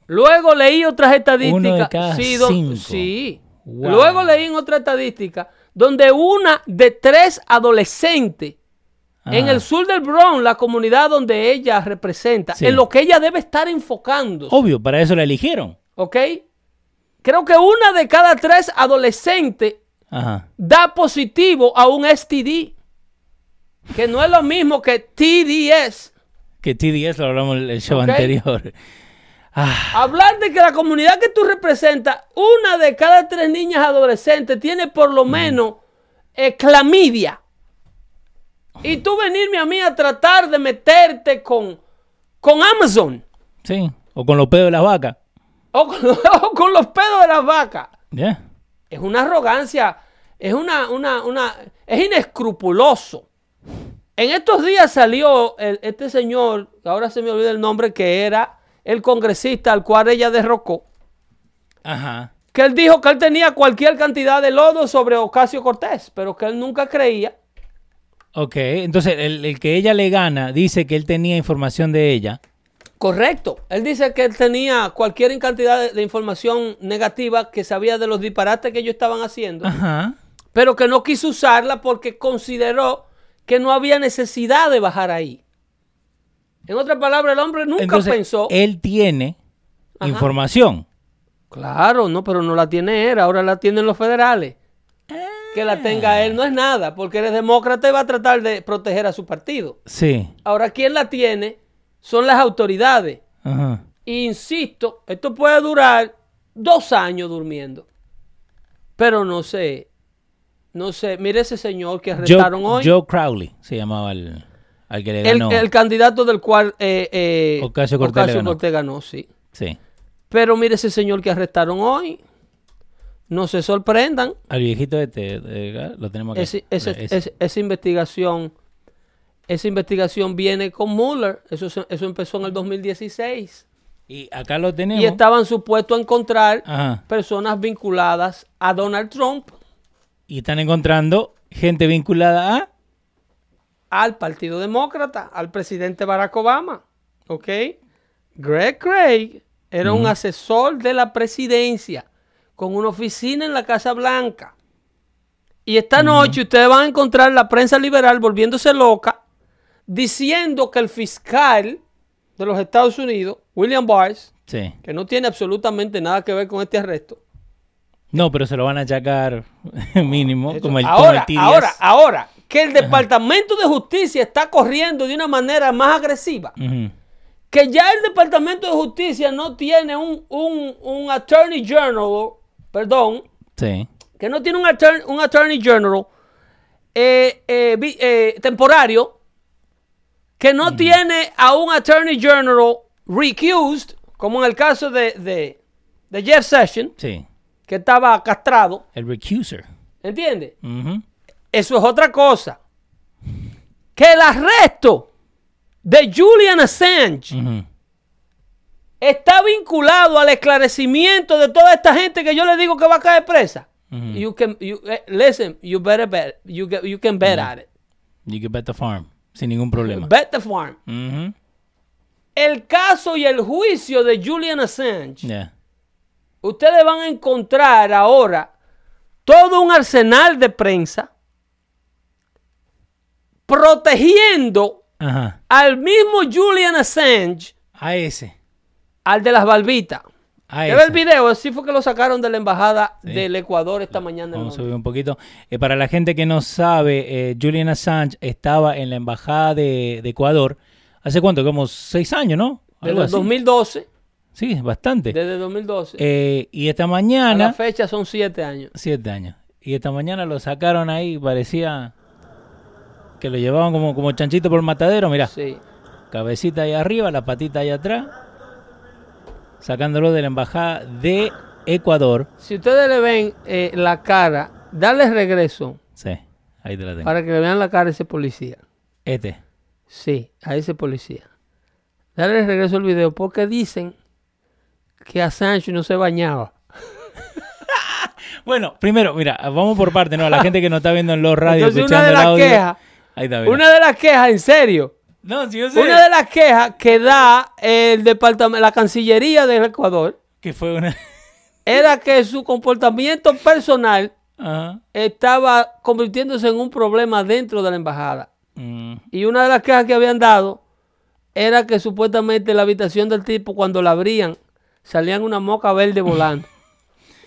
Luego leí otras estadísticas. Uno de cada sí, cinco. sí. Wow. Luego leí en otra estadística donde una de tres adolescentes en Ajá. el sur del Bronx, la comunidad donde ella representa, Sí. en lo que ella debe estar enfocando. Obvio, para eso la eligieron. ¿Ok? Creo que una de cada tres adolescentes Ajá. da positivo a un STD. Que no es lo mismo que TDS. Que TDS lo hablamos en el show anterior. Ah, Hablar de que la comunidad que tú representas, una de cada tres niñas adolescentes tiene por lo menos eh, clamidia. Y tú venirme a mí a tratar de meterte con, con Amazon sí. O con los pedos de las vacas. o con, o con los pedos de las vacas. Es una arrogancia, es una, una, una, es inescrupuloso. En estos días salió el- este señor, que ahora se me olvida el nombre, que era el congresista al cual ella derrocó, Ajá. que él dijo que él tenía cualquier cantidad de lodo sobre Ocasio Cortés, pero que él nunca creía. Ok, entonces el, el que ella le gana dice que él tenía información de ella. Correcto. Él dice que él tenía cualquier cantidad de, de información negativa que sabía de los disparates que ellos estaban haciendo, Ajá. pero que no quiso usarla porque consideró que no había necesidad de bajar ahí. En otras palabras, el hombre nunca Entonces, pensó. él tiene Ajá. información. Claro, no, pero no la tiene él, ahora la tienen los federales. Que la tenga él no es nada, porque eres demócrata y va a tratar de proteger a su partido. Sí. Ahora, ¿quién la tiene? Son las autoridades. Ajá. Insisto, esto puede durar dos años durmiendo. Pero no sé. No sé. Mire ese señor que arrestaron Joe, hoy. Joe Crowley se llamaba el, al que le el, ganó. el candidato del cual eh, eh, Ocasio-Cortez le ganó. Sí. Sí. Pero mire ese señor que arrestaron hoy. No se sorprendan. Al viejito este, eh, lo tenemos acá. Ese- ese- Ese. ese- esa investigación esa investigación viene con Mueller. Eso, eso empezó en el 2016. Y acá lo tenemos. Y estaban supuestos a encontrar Ajá. personas vinculadas a Donald Trump, Y están encontrando gente vinculada a... al Partido Demócrata, al presidente Barack Obama. ¿Ok? Greg Craig era un asesor de la presidencia con una oficina en la Casa Blanca. Y esta noche ustedes van a encontrar la prensa liberal volviéndose loca diciendo que el fiscal de los Estados Unidos, William Barr, Sí. que no tiene absolutamente nada que ver con este arresto, No, pero se lo van a achacar mínimo, Eso. como el, como ahora, el T10. ahora, ahora, que el Departamento de Justicia está corriendo de una manera más agresiva, que ya el Departamento de Justicia no tiene un, un, un Attorney General, perdón, Sí. que no tiene un, attorney, un attorney General eh, eh, eh, temporario, que no tiene a un Attorney General recused, como en el caso de, de, de Jeff Sessions, Sí. que estaba castrado, El recuser. ¿entiendes? Eso es otra cosa. Que el arresto de Julian Assange está vinculado al esclarecimiento de toda esta gente que yo le digo que va a caer presa. You can, you, eh, listen, you better bet, you, you can bet at it. You can bet the farm. Sin ningún problema. Bet the farm. El caso y el juicio de Julian Assange, Yeah. ustedes van a encontrar ahora todo un arsenal de prensa protegiendo Ajá. al mismo Julian Assange, A ese. al de las barbitas. A ¿Ya ve el video? Así fue que lo sacaron de la embajada del Ecuador esta mañana. Vamos a subir un poquito. Eh, para la gente que no sabe, eh, Julian Assange estaba en la embajada de, de Ecuador. ¿Hace cuánto? Como seis años, ¿no? Algo Desde el así. 2012. Sí, bastante. Desde 2012. Eh, y esta a la mañana, fecha son siete años. siete años. Y esta mañana lo sacaron ahí, parecía que lo llevaban como, como chanchito por el matadero. Mirá, Sí. cabecita ahí arriba, la patita ahí atrás. Sacándolo de la embajada de Ecuador. Si ustedes le ven eh, la cara, dale regreso Sí, ahí te la tengo. para que le vean la cara a ese policía. Este. Sí, a ese policía. Dale regreso al video porque dicen que Assange no se bañaba. Bueno, primero, mira, vamos por parte, ¿no? A la gente que nos está viendo en los radios, Entonces, una escuchando de el audio. quejas, Ahí está, mira. una de las quejas, en serio, No, si yo sé una de las quejas que da el departamento, la Cancillería del Ecuador, que fue una... era que su comportamiento personal Ajá. estaba convirtiéndose en un problema dentro de la embajada. Mm, Y una de las quejas que habían dado era que supuestamente la habitación del tipo, cuando la abrían, salían una moca verde volando.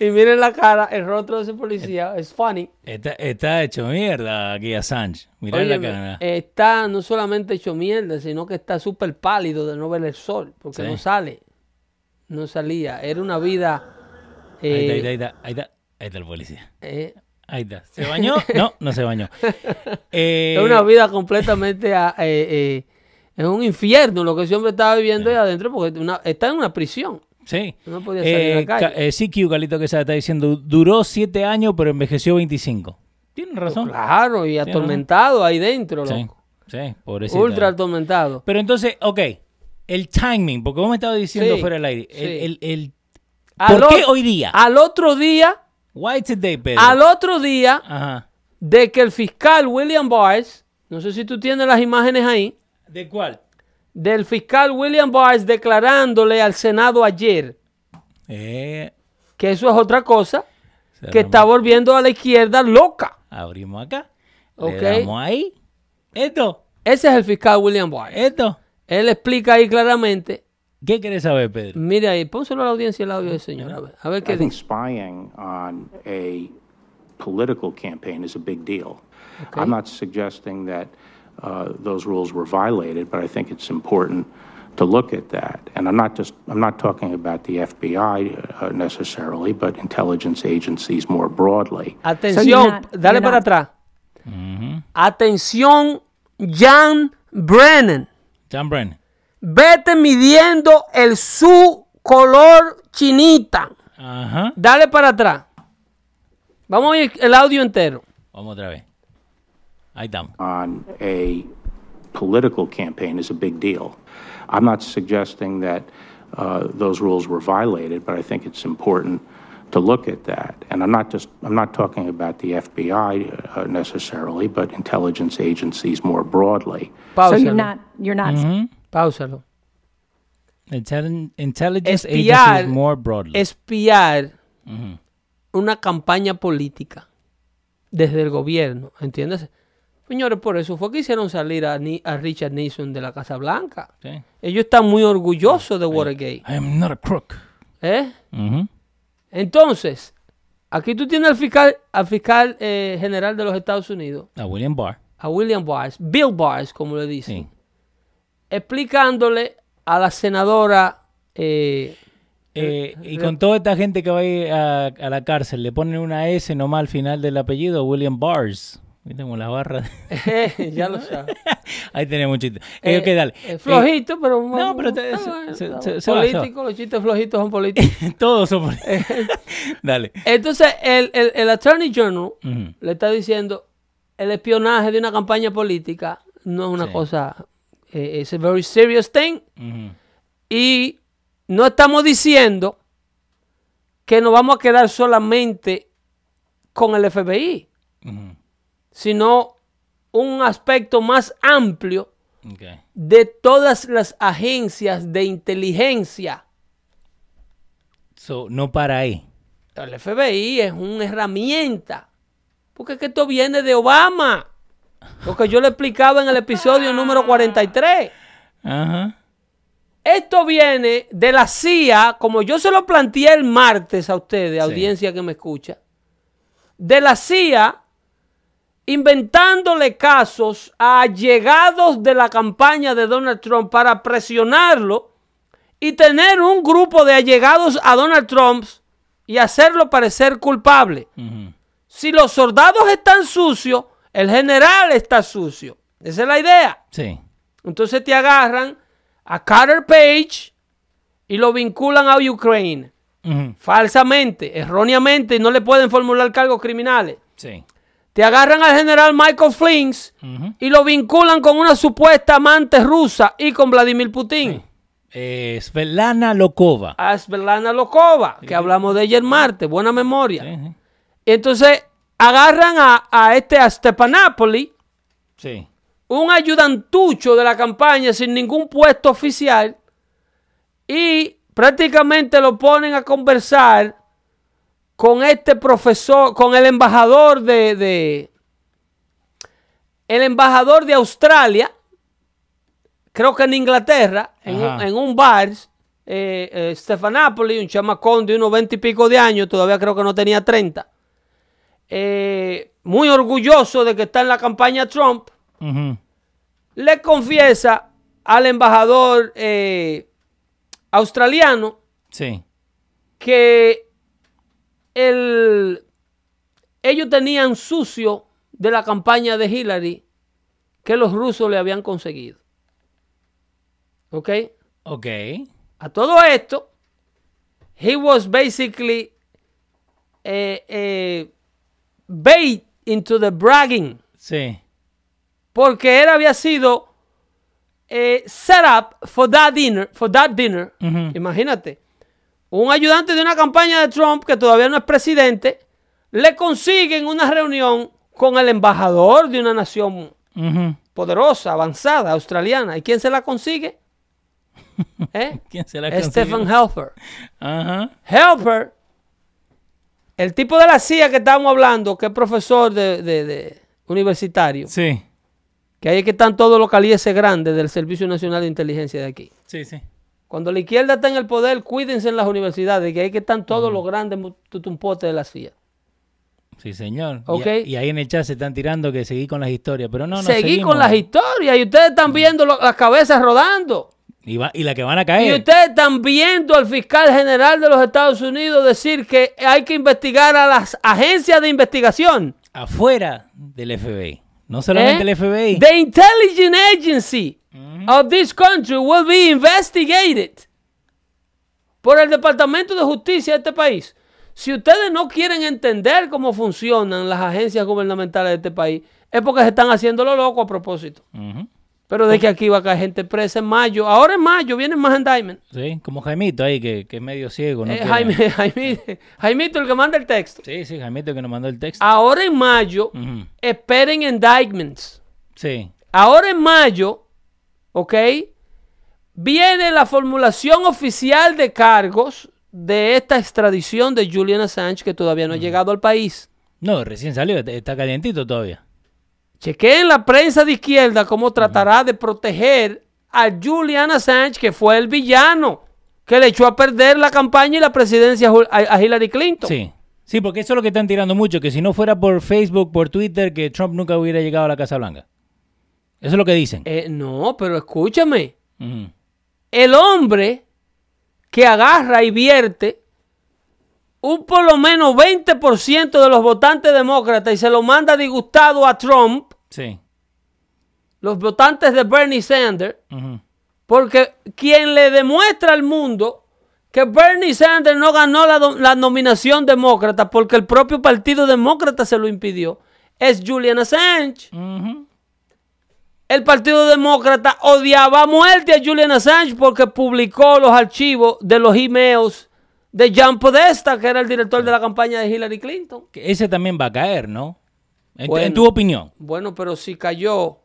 y miren la cara, el rostro de ese policía, es funny. está, está hecho mierda aquí Assange. Mirá la Óyeme, cara. está no solamente hecho mierda, sino que está súper pálido de no ver el sol, porque Sí. no sale. No salía. Era una vida. Ahí está, ahí está, eh, ahí está, ahí está. Ahí está el policía. eh, Ahí está. ¿Se bañó? No, no se bañó. Eh, es una vida completamente. eh, eh, es un infierno lo que ese hombre estaba viviendo ahí adentro, porque una- está en una prisión. Sí. No podía salir a la Eh, calle. ca- eh, CQ, Galito que se está diciendo, duró siete años, pero envejeció 25. Tiene razón. Claro, y atormentado ahí dentro, Sí, loco. sí, pobrecito. Ultra atormentado. Pero entonces, ok, el timing, porque vos me estabas diciendo Sí, fuera del aire. El, sí. el- el- ¿Por qué hoy día? Al otro día, Why today, Pedro? al otro día Ajá. de que el fiscal William Barnes, no sé si tú tienes las imágenes ahí, ¿De cuál? Del fiscal William Barnes declarándole al Senado ayer Eh, que eso es otra cosa, que está volviendo a la izquierda loca. Abrimos acá. Ok. Le damos ahí. Esto, Ese es el fiscal William Barnes. esto. Él explica ahí claramente. ¿Qué querés saber, Pedro? Mire ahí, pónselo a la audiencia el audio del señor. A ver, a ver qué I think dice. spying on a political campaign is a big deal. I'm not suggesting that uh, those rules were violated, but I think it's important to look at that. And I'm not just, I'm not talking about the FBI uh, necessarily, but intelligence agencies more broadly. Atención, not- dale you're para not- atrás. Atención, Jan Brennan. John Brennan. Vete midiendo el su color chinita. Ajá. Dale para atrás. Vamos a oír el audio entero. Vamos otra vez. Ahí estamos. on a political campaign is a big deal. I'm not suggesting that uh, those rules were violated, but I think it's important to look at that. And I'm not just, I'm not talking about the FBI uh, necessarily, but intelligence agencies more broadly. So you're not, you're not, Páusalo. Intelli- Intelligence Espiar agencies more broadly. Espiar una campaña política desde el gobierno. ¿Entiendes? Señores, por eso fue que hicieron salir a, Ni- a Richard Nixon de la Casa Blanca. Sí. Ellos están muy orgullosos de Watergate. I am not a crook. ¿Eh? Entonces, aquí tú tienes al fiscal, al fiscal eh, general de los Estados Unidos, A William Barr. a William Barr, Bill Barr, como le dicen, Sí. explicándole a la senadora eh, Eh, y con toda esta gente que va a ir a, a la cárcel, le ponen una S nomás al final del apellido, William Bars. ¿Viste como la barra? ya lo sabes. Ahí tenemos un chiste. Eh, dale. Eh, flojito, pero. no, pero te- Ah, se-. Político, los chistes flojitos son políticos. Eh, todos somos. dale. Entonces, el, el, el Attorney General le está diciendo: el espionaje de una campaña política no es una Sí. cosa. Eh, es a very serious thing. Y no estamos diciendo que nos vamos a quedar solamente con el FBI, Ujú. Sino un aspecto más amplio de todas las agencias de inteligencia. So, no para ahí. El FBI es una herramienta. Porque es que esto viene de Obama. Lo que yo le explicaba en el episodio número 43. Ajá. Esto viene de la CIA, como yo se lo planteé el martes a ustedes, Sí. audiencia que me escucha, de la CIA inventándole casos a allegados de la campaña de Donald Trump para presionarlo y tener un grupo de allegados a Donald Trump y hacerlo parecer culpable. Si los soldados están sucios, el general está sucio. Esa es la idea. Sí. Entonces te agarran a Carter Page y lo vinculan a Ukraine. Falsamente, erróneamente, y no le pueden formular cargos criminales. Sí. Te agarran al general Michael Flings Ujú. y lo vinculan con una supuesta amante rusa y con Vladimir Putin. Eh, Svetlana Lokova. A Svetlana Lokova, que hablamos de ella el martes, buena memoria. Sí, sí. Entonces agarran a, a este a Sí. un ayudantucho de la campaña sin ningún puesto oficial y prácticamente lo ponen a conversar con este profesor, con el embajador de, de- el embajador de Australia, creo que en Inglaterra, en, un, Ajá. en un bar, eh, eh, un chamacón de unos veinte y pico de años, todavía creo que no tenía 30, eh, muy orgulloso de que está en la campaña Trump, le confiesa al embajador eh, australiano Sí. que el, ellos tenían sucio de la campaña de Hillary que los rusos le habían conseguido. ¿Ok? Ok. A todo esto, he was basically eh, eh, bait into the bragging. Sí. porque él había sido eh, set up for that dinner, for that dinner. Imagínate, un ayudante de una campaña de Trump que todavía no es presidente, le consiguen una reunión con el embajador de una nación poderosa, avanzada, australiana. ¿Y quién se la consigue? ¿Eh? ¿Quién se la Stephen consigue? Helfer. Ajá. Helper, el tipo de la CIA que estábamos hablando, que es profesor de, de- de universitario, Sí. que ahí es que están todos los calieses grandes del Servicio Nacional de Inteligencia de aquí. Sí, sí. Cuando la izquierda está en el poder, cuídense en las universidades, que ahí que están todos los grandes tutumpotes de la CIA. Sí, señor. Y- Ok. Y, ahí en el chat se están tirando que seguí con las historias, pero no, no Seguí seguimos. con las historias y ustedes están viendo lo- las cabezas rodando. Y, va- y la que van a Y caer. ustedes están viendo al fiscal general de los Estados Unidos decir que hay que investigar a las agencias de investigación. Afuera del FBI. No solamente ¿eh? el FBI. The intelligence agency of this country will be investigated por el Departamento de Justicia de este país. Si ustedes no quieren entender cómo funcionan las agencias gubernamentales de este país, es porque se están haciendo lo loco a propósito. Pero de que aquí va a caer gente presa en mayo. Ahora en mayo vienen más indictments. Sí, como Jaimito ahí, que, que es medio ciego. No Eh, Jaime, Jaimito, el que manda el texto. Sí, sí, Jaimito que nos mandó el texto. Ahora en mayo, esperen indictments. Sí. Ahora en mayo, ¿ok? Viene la formulación oficial de cargos de esta extradición de Julian Assange que todavía no ha llegado al país. No, recién salió, está- calientito todavía. Chequeen la prensa de izquierda cómo tratará de proteger a Julian Assange, que fue el villano que le echó a perder la campaña y la presidencia a Hillary Clinton. Sí. Sí, porque eso es lo que están tirando mucho, que si no fuera por Facebook, por Twitter, que Trump nunca hubiera llegado a la Casa Blanca. Eso es lo que dicen. Eh, no, pero escúchame. El hombre que agarra y vierte un por lo menos 20% de los votantes demócratas y se lo manda disgustado a Trump, Sí. los votantes de Bernie Sanders, porque quien le demuestra al mundo que Bernie Sanders no ganó la, la nominación demócrata porque el propio partido demócrata se lo impidió, es Julian Assange. El Partido Demócrata odiaba a muerte a Julian Assange porque publicó los archivos de los emails de John Podesta, que era el director de la campaña de Hillary Clinton. Que Ese también va a caer, ¿no? En, Bueno. en tu opinión. Bueno, pero si cayó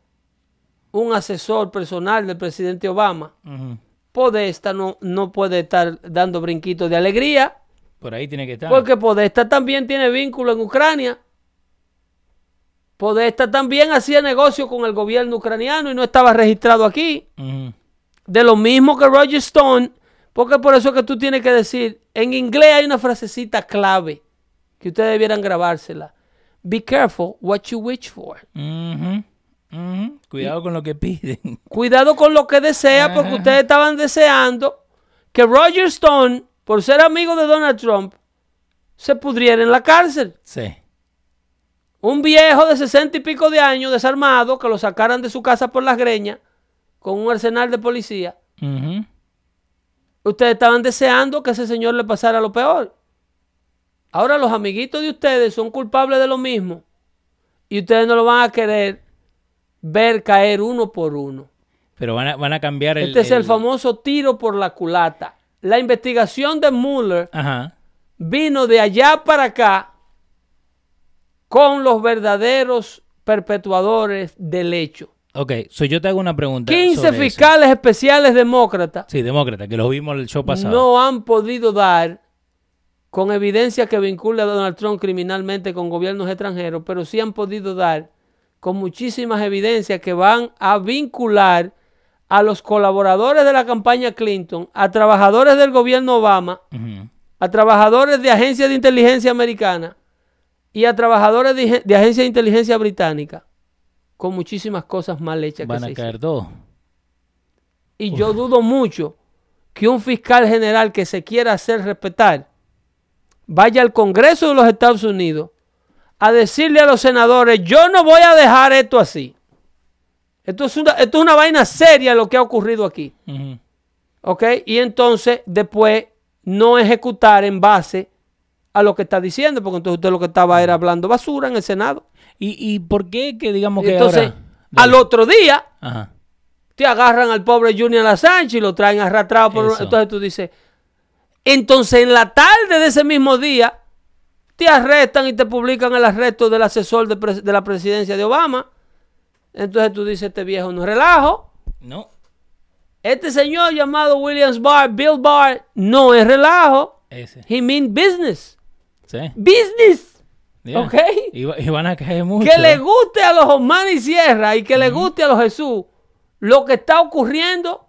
un asesor personal del presidente Obama. Podesta no, no puede estar dando brinquitos de alegría, Por ahí tiene que estar. porque Podesta también tiene vínculo en Ucrania. Podesta también hacía negocio con el gobierno ucraniano y no estaba registrado aquí. De lo mismo que Roger Stone, porque por eso que tú tienes que decir, en inglés hay una frasecita clave que ustedes debieran grabársela. Be careful what you wish for. Cuidado con lo que piden. Cuidado con lo que desea, porque ustedes estaban deseando que Roger Stone, por ser amigo de Donald Trump, se pudriera en la cárcel. Sí. Un viejo de sesenta y pico de años, desarmado, que lo sacaran de su casa por las greñas, con un arsenal de policía. Ustedes estaban deseando que ese señor le pasara lo peor. Ahora los amiguitos de ustedes son culpables de lo mismo. Y ustedes no lo van a querer ver caer uno por uno. Pero van a, van a cambiar el. Este es el famoso tiro por la culata. La investigación de Mueller Ajá. vino de allá para acá con los verdaderos perpetuadores del hecho. Ok, so yo te hago una pregunta. 15 sobre eso. fiscales especiales demócratas Sí, demócrata, que lo vimos el show pasado. no han podido dar con evidencia que vincule a Donald Trump criminalmente con gobiernos extranjeros, pero sí han podido dar con muchísimas evidencias que van a vincular a los colaboradores de la campaña Clinton, a trabajadores del gobierno Obama, a trabajadores de agencias de inteligencia americana y a trabajadores de, de agencias de inteligencia británica, con muchísimas cosas mal hechas Van que a se caer todos. Y yo dudo mucho que un fiscal general que se quiera hacer respetar vaya al Congreso de los Estados Unidos a decirle a los senadores, yo no voy a dejar esto así. Esto es una, esto es una vaina seria lo que ha ocurrido aquí. Ujú. ¿Ok? Y entonces después no ejecutar en base a lo que está diciendo, porque entonces usted lo que estaba era hablando basura en el Senado. ¿Y, ¿Y por qué que digamos que entonces, ahora... al otro día, Ajá. te agarran al pobre Junior Assange y lo traen arrastrado por Eso. entonces tú dices entonces en la tarde de ese mismo día te arrestan y te publican el arresto del asesor de, la presidencia de Obama entonces tú dices este viejo no es relajo No. este señor llamado Williams Barr Bill Barr no es relajo Ese. he mean business Sí. business. Ok. Y, va- y van a caer mucho. que le guste a los Osman y Sierra y que le guste a los Jesús lo que está ocurriendo,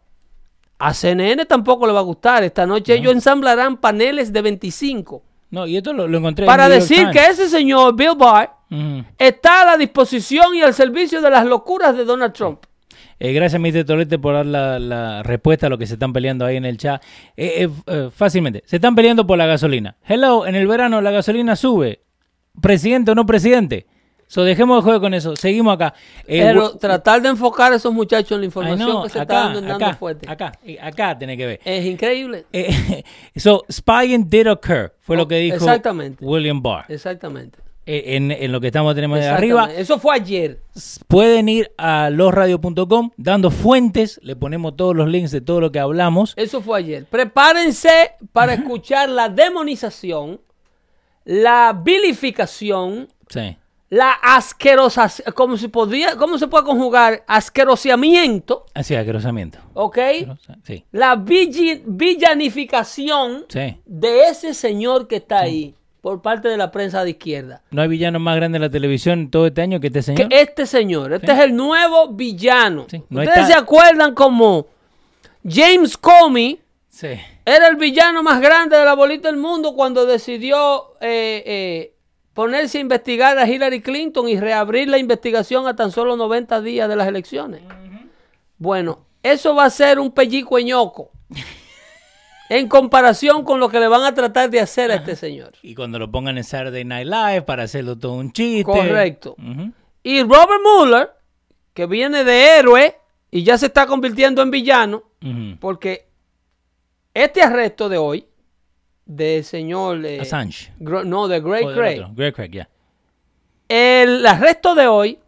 a CNN tampoco le va a gustar. Esta noche ellos ensamblarán paneles de 25 No, y esto lo, lo encontré en para decir que ese señor, Bill Barr, está a la disposición y al servicio de las locuras de Donald Trump. Eh, gracias, Mr. Tolete, por dar la, la respuesta a lo que se están peleando ahí en el chat. Eh, eh, eh, fácilmente, se están peleando por la gasolina. Hello, en el verano la gasolina sube. Presidente o no presidente. So, dejemos de juego con eso. Seguimos acá. Pero tratar de enfocar a esos muchachos en la información que se acá, está dando en Dando acá, Fuerte. acá, acá tiene que ver. Es increíble. So, spying did occur, fue lo que dijo Exactamente. William Barr. Exactamente. Eh, en, en lo que estamos tenemos de arriba. Eso fue ayer. Pueden ir a losradio.com dando fuentes, le ponemos todos los links de todo lo que hablamos. Eso fue ayer. Prepárense para escuchar la demonización, la vilificación, Sí. la asquerosa, ¿cómo se podría, cómo se puede conjugar? Asquerosiamiento, Así, asquerosamiento. ¿ok? Sí. La villi- villanificación Sí. de ese señor que está ahí por parte de la prensa de izquierda. No hay villano más grande en la televisión todo este año que este señor. Que este señor, este es el nuevo villano. Sí, no Ustedes se acuerdan como James Comey Sí. era el villano más grande de la bolita del mundo cuando decidió eh, eh, ponerse a investigar a Hillary Clinton y reabrir la investigación a tan solo 90 días de las elecciones. Bueno, eso va a ser un pellico ñoco en comparación con lo que le van a tratar de hacer a este señor. Y cuando lo pongan en Saturday Night Live para hacerlo todo un chiste. Correcto. Y Robert Mueller, que viene de héroe y ya se está convirtiendo en villano, porque este arresto de hoy, del señor... eh, Assange. No, de del Craig. Greg Craig, ya. El arresto de hoy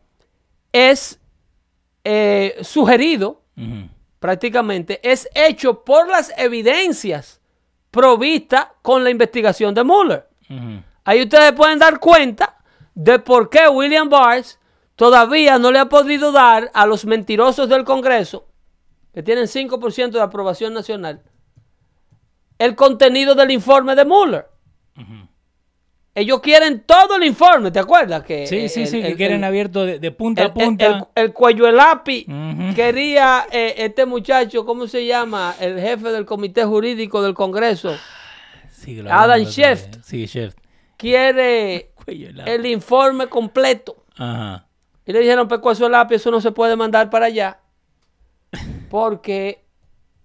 es eh, sugerido. Prácticamente, es hecho por las evidencias provistas con la investigación de Mueller. Ahí ustedes pueden dar cuenta de por qué William Barr todavía no le ha podido dar a los mentirosos del Congreso, que tienen 5% de aprobación nacional, el contenido del informe de Mueller. Ellos quieren todo el informe, ¿te acuerdas? Que Sí, sí, el- sí, que el- quieren el- abierto de, de punta el, a punta. el- el- el cuello de lápiz quería eh, este muchacho, ¿cómo se llama? El jefe del comité jurídico del Congreso. Sí, Adam el Schiff. Sí, Chef. Quiere el informe completo. Ajá. Y le dijeron, pecuazo de lápiz, eso no se puede mandar para allá. Porque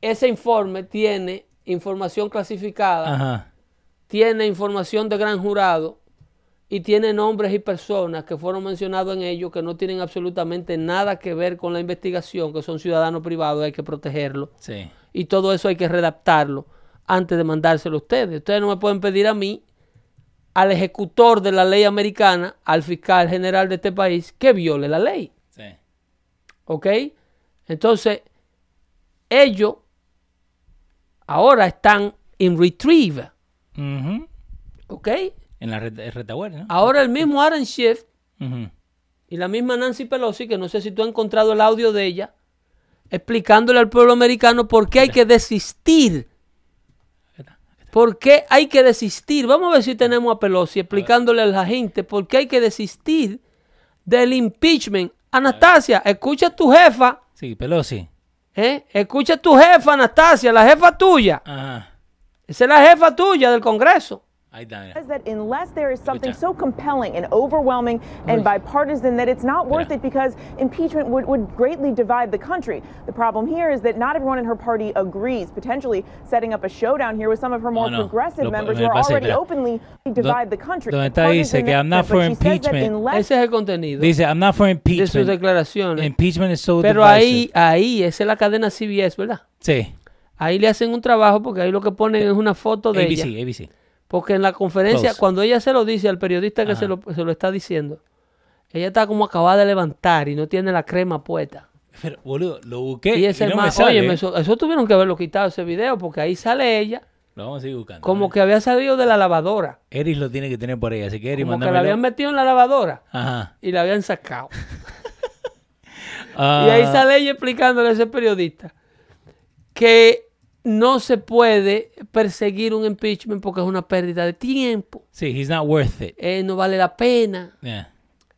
ese informe tiene información clasificada, Ajá. Tiene información de gran jurado y tiene nombres y personas que fueron mencionados en ello que no tienen absolutamente nada que ver con la investigación, que son ciudadanos privados, hay que protegerlos. Sí. Y todo eso hay que redactarlo antes de mandárselo a ustedes. Ustedes no me pueden pedir a mí, al ejecutor de la ley americana, al fiscal general de este país, que viole la ley. Sí. ¿Ok? Entonces, ellos ahora están en retrieve. Ujú. ¿Ok? En la ¿no? Ahora el mismo Aaron Schiff y la misma Nancy Pelosi, que no sé si tú has encontrado el audio de ella, explicándole al pueblo americano por qué hay que desistir. ¿Por qué hay que desistir? Vamos a ver si tenemos a Pelosi explicándole a la gente por qué hay que desistir del impeachment. Anastasia, escucha a tu jefa, Sí, Pelosi. ¿eh? Escucha a tu jefa, Anastasia, la jefa tuya. Ajá. Esa es la jefa tuya del Congreso. Ahí está, mira. says that unless there is something Escucha. so compelling and overwhelming and bipartisan that it's not worth Mira. it because impeachment would, would greatly divide the country. The problem here is that not everyone in her party agrees, potentially setting up a showdown here with some of her more No, no. progressive Lo- members me who are already espera. openly divide the country. donde está dice que I'm not for impeachment. Ese es el contenido Dice, I'm not for de sus impeachment. declaraciones. Impeachment is so Pero ahí, ahí, esa es la cadena CBS, ¿verdad? Sí. Ahí le hacen un trabajo porque ahí lo que ponen es una foto de ABC, ella. ABC. Porque en la conferencia, Close. cuando ella se lo dice al periodista que se lo, se lo está diciendo, ella está como acabada de levantar y no tiene la crema puesta. Pero, boludo, lo busqué Y y, es el no me más, sale. oye, eso, eso tuvieron que haberlo quitado ese video porque ahí sale ella Lo vamos a seguir buscando. como que había salido de la lavadora. Eris lo tiene que tener por ahí, así que Eris, Como que la habían metido en la lavadora Ajá. y la habían sacado. Ah, Y ahí sale ella explicándole a ese periodista que no se puede perseguir un impeachment porque es una pérdida de tiempo, Sí, he's not worth it. eh, no vale la pena Yeah.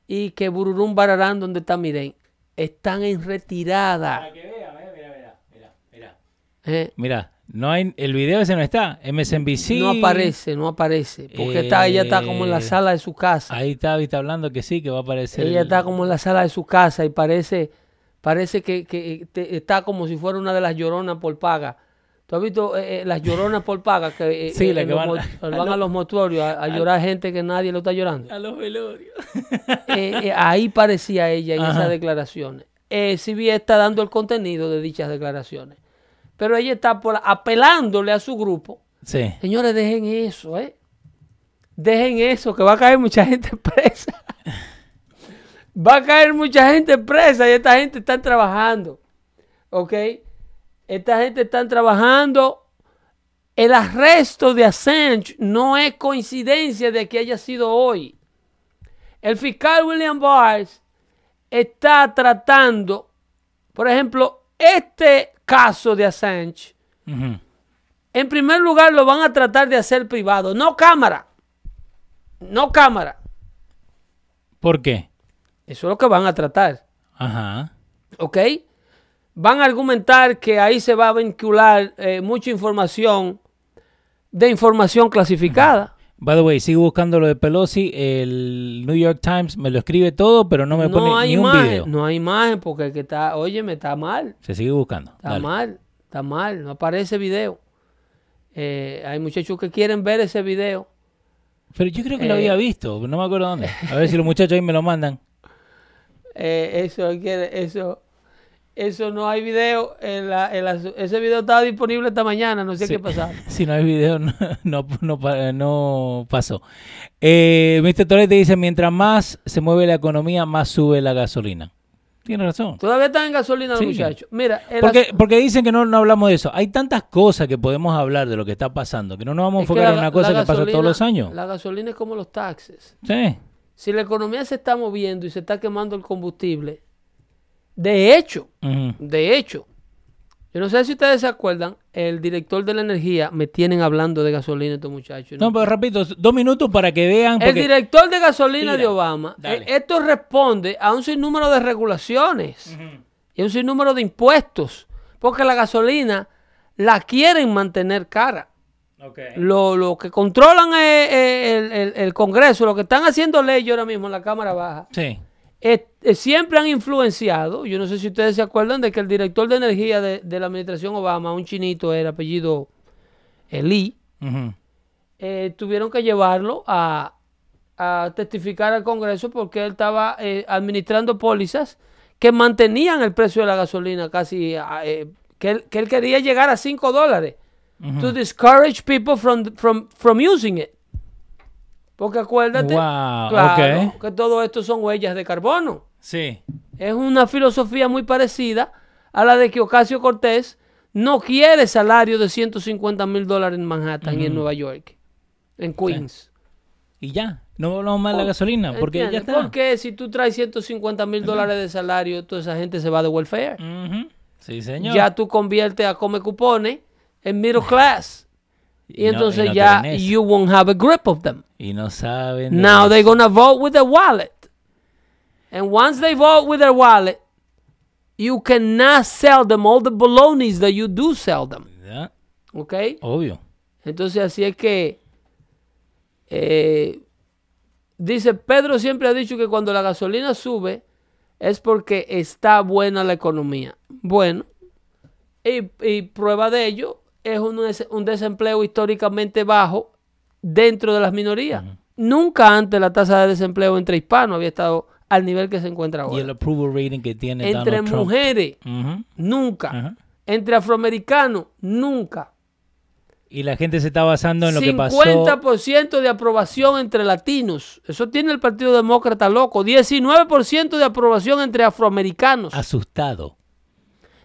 y que Bururum Bararán, donde está Miren, están en retirada. que vea, mira, mira, mira, mira. Eh, Mira, no hay, el video ese no está. MSNBC. No aparece, no aparece, porque está, ella está como en la Eh, sala de su casa. Ahí está, está hablando que sí, que va a aparecer. Ella el- está como en la sala de su casa y parece, parece que, que te- está como si fuera una de las lloronas por paga. ¿Tú has visto eh, eh, las lloronas por paga que, eh, Sí, eh, la que los van- a los mortuorios a, a llorar gente que nadie lo está llorando? A los velorios. Ahí parecía ella en Ajá. esas declaraciones. Eh, CBS está dando el contenido de dichas declaraciones. Pero ella está por, apelándole a su grupo. Sí. Señores, dejen eso, ¿eh? Dejen eso, que va a caer mucha gente presa. va a caer mucha gente presa y esta gente está trabajando. ¿Ok? Esta gente está trabajando. El arresto de Assange no es coincidencia de que haya sido hoy. El fiscal William Barr está tratando, por ejemplo, este caso de Assange. En primer lugar, lo van a tratar de hacer privado, no cámara. No cámara. ¿Por qué? Eso es lo que van a tratar. Ajá. ¿Ok? Van a argumentar que ahí se va a vincular eh, mucha información de información clasificada. By the way, sigo buscando lo de Pelosi. El New York Times me lo escribe todo, pero no me pone No hay ni un imagen, video. no hay imagen porque el que está, oye, me está mal. Se sigue buscando. Está Dale. mal, está mal, no aparece video. Eh, hay muchachos que quieren ver ese video. Pero yo creo que lo Eh. había visto, no me acuerdo dónde. A ver si los muchachos ahí me lo mandan. Eh, eso, quiere- eso, eso no hay video. en la- en la- ese video estaba disponible esta mañana, no sé Sí. qué pasaba. Si no hay video, no, no, no pa- no pasó. Eh, Mr. Torres te dice, mientras más se mueve la economía, más sube la gasolina. Tiene razón. Todavía están en gasolina los Sí. muchachos. Mira, el Porque, porque dicen que no, no hablamos de eso. Hay tantas cosas que podemos hablar de lo que está pasando, que no nos vamos a enfocar en una cosa que pasa todos los años. La gasolina es como los taxes. Sí. Si la economía se está moviendo y se está quemando el combustible, de hecho, de hecho, yo no sé si ustedes se acuerdan, el director de la energía me tienen hablando de gasolina estos muchachos. No, pero repito, dos minutos para que vean. El director de gasolina Tira, de Obama, eh, esto responde a un sinnúmero de regulaciones y a un sinnúmero de impuestos, porque la gasolina la quieren mantener cara. Ok. Lo, lo que controlan es, es el, el- el Congreso, lo que están haciendo leyes ahora mismo en la Cámara Baja, Sí. Es- es- siempre han influenciado, yo no sé si ustedes se acuerdan de que el director de energía de, de la administración Obama, un chinito, era apellido eh, Lee, Ujú. eh, tuvieron que llevarlo a, a testificar al Congreso porque él estaba eh, administrando pólizas que mantenían el precio de la gasolina casi, a, eh, que, él, que él quería llegar a 5 dólares. To discourage people from, from, from using it. Porque acuérdate, Wow, claro, que todo esto son huellas de carbono. Sí. Es una filosofía muy parecida a la de que Ocasio Cortés no quiere salario de 150 mil dólares en Manhattan y en Nueva York, en Queens. Y ya. No hablamos más de la gasolina, porque ya está. Porque si tú traes 150 mil dólares de salario, toda esa gente se va de welfare. Sí, señor. Ya tú conviertes a come cupones en middle class. Y, no- entonces no ya you won't have a grip of them. Y no saben. Now they're gonna vote with their wallet. And once they vote with their wallet, you cannot sell them all the balonies that you do sell them. Ya, ¿Ok? Obvio. Entonces así es que eh, dice Pedro siempre ha dicho que cuando la gasolina sube es porque está buena la economía. Bueno, y, y prueba de ello es un, un desempleo históricamente bajo dentro de las minorías. Nunca antes la tasa de desempleo entre hispanos había estado al nivel que se encuentra Y ahora. el approval rating que tiene Entre Donald Trump. mujeres, Ujú. nunca. Ajá. Entre afroamericanos, nunca. Y la gente se está basando en lo que pasó. 50% de aprobación entre latinos. Eso tiene el Partido Demócrata loco. 19% de aprobación entre afroamericanos. Asustado.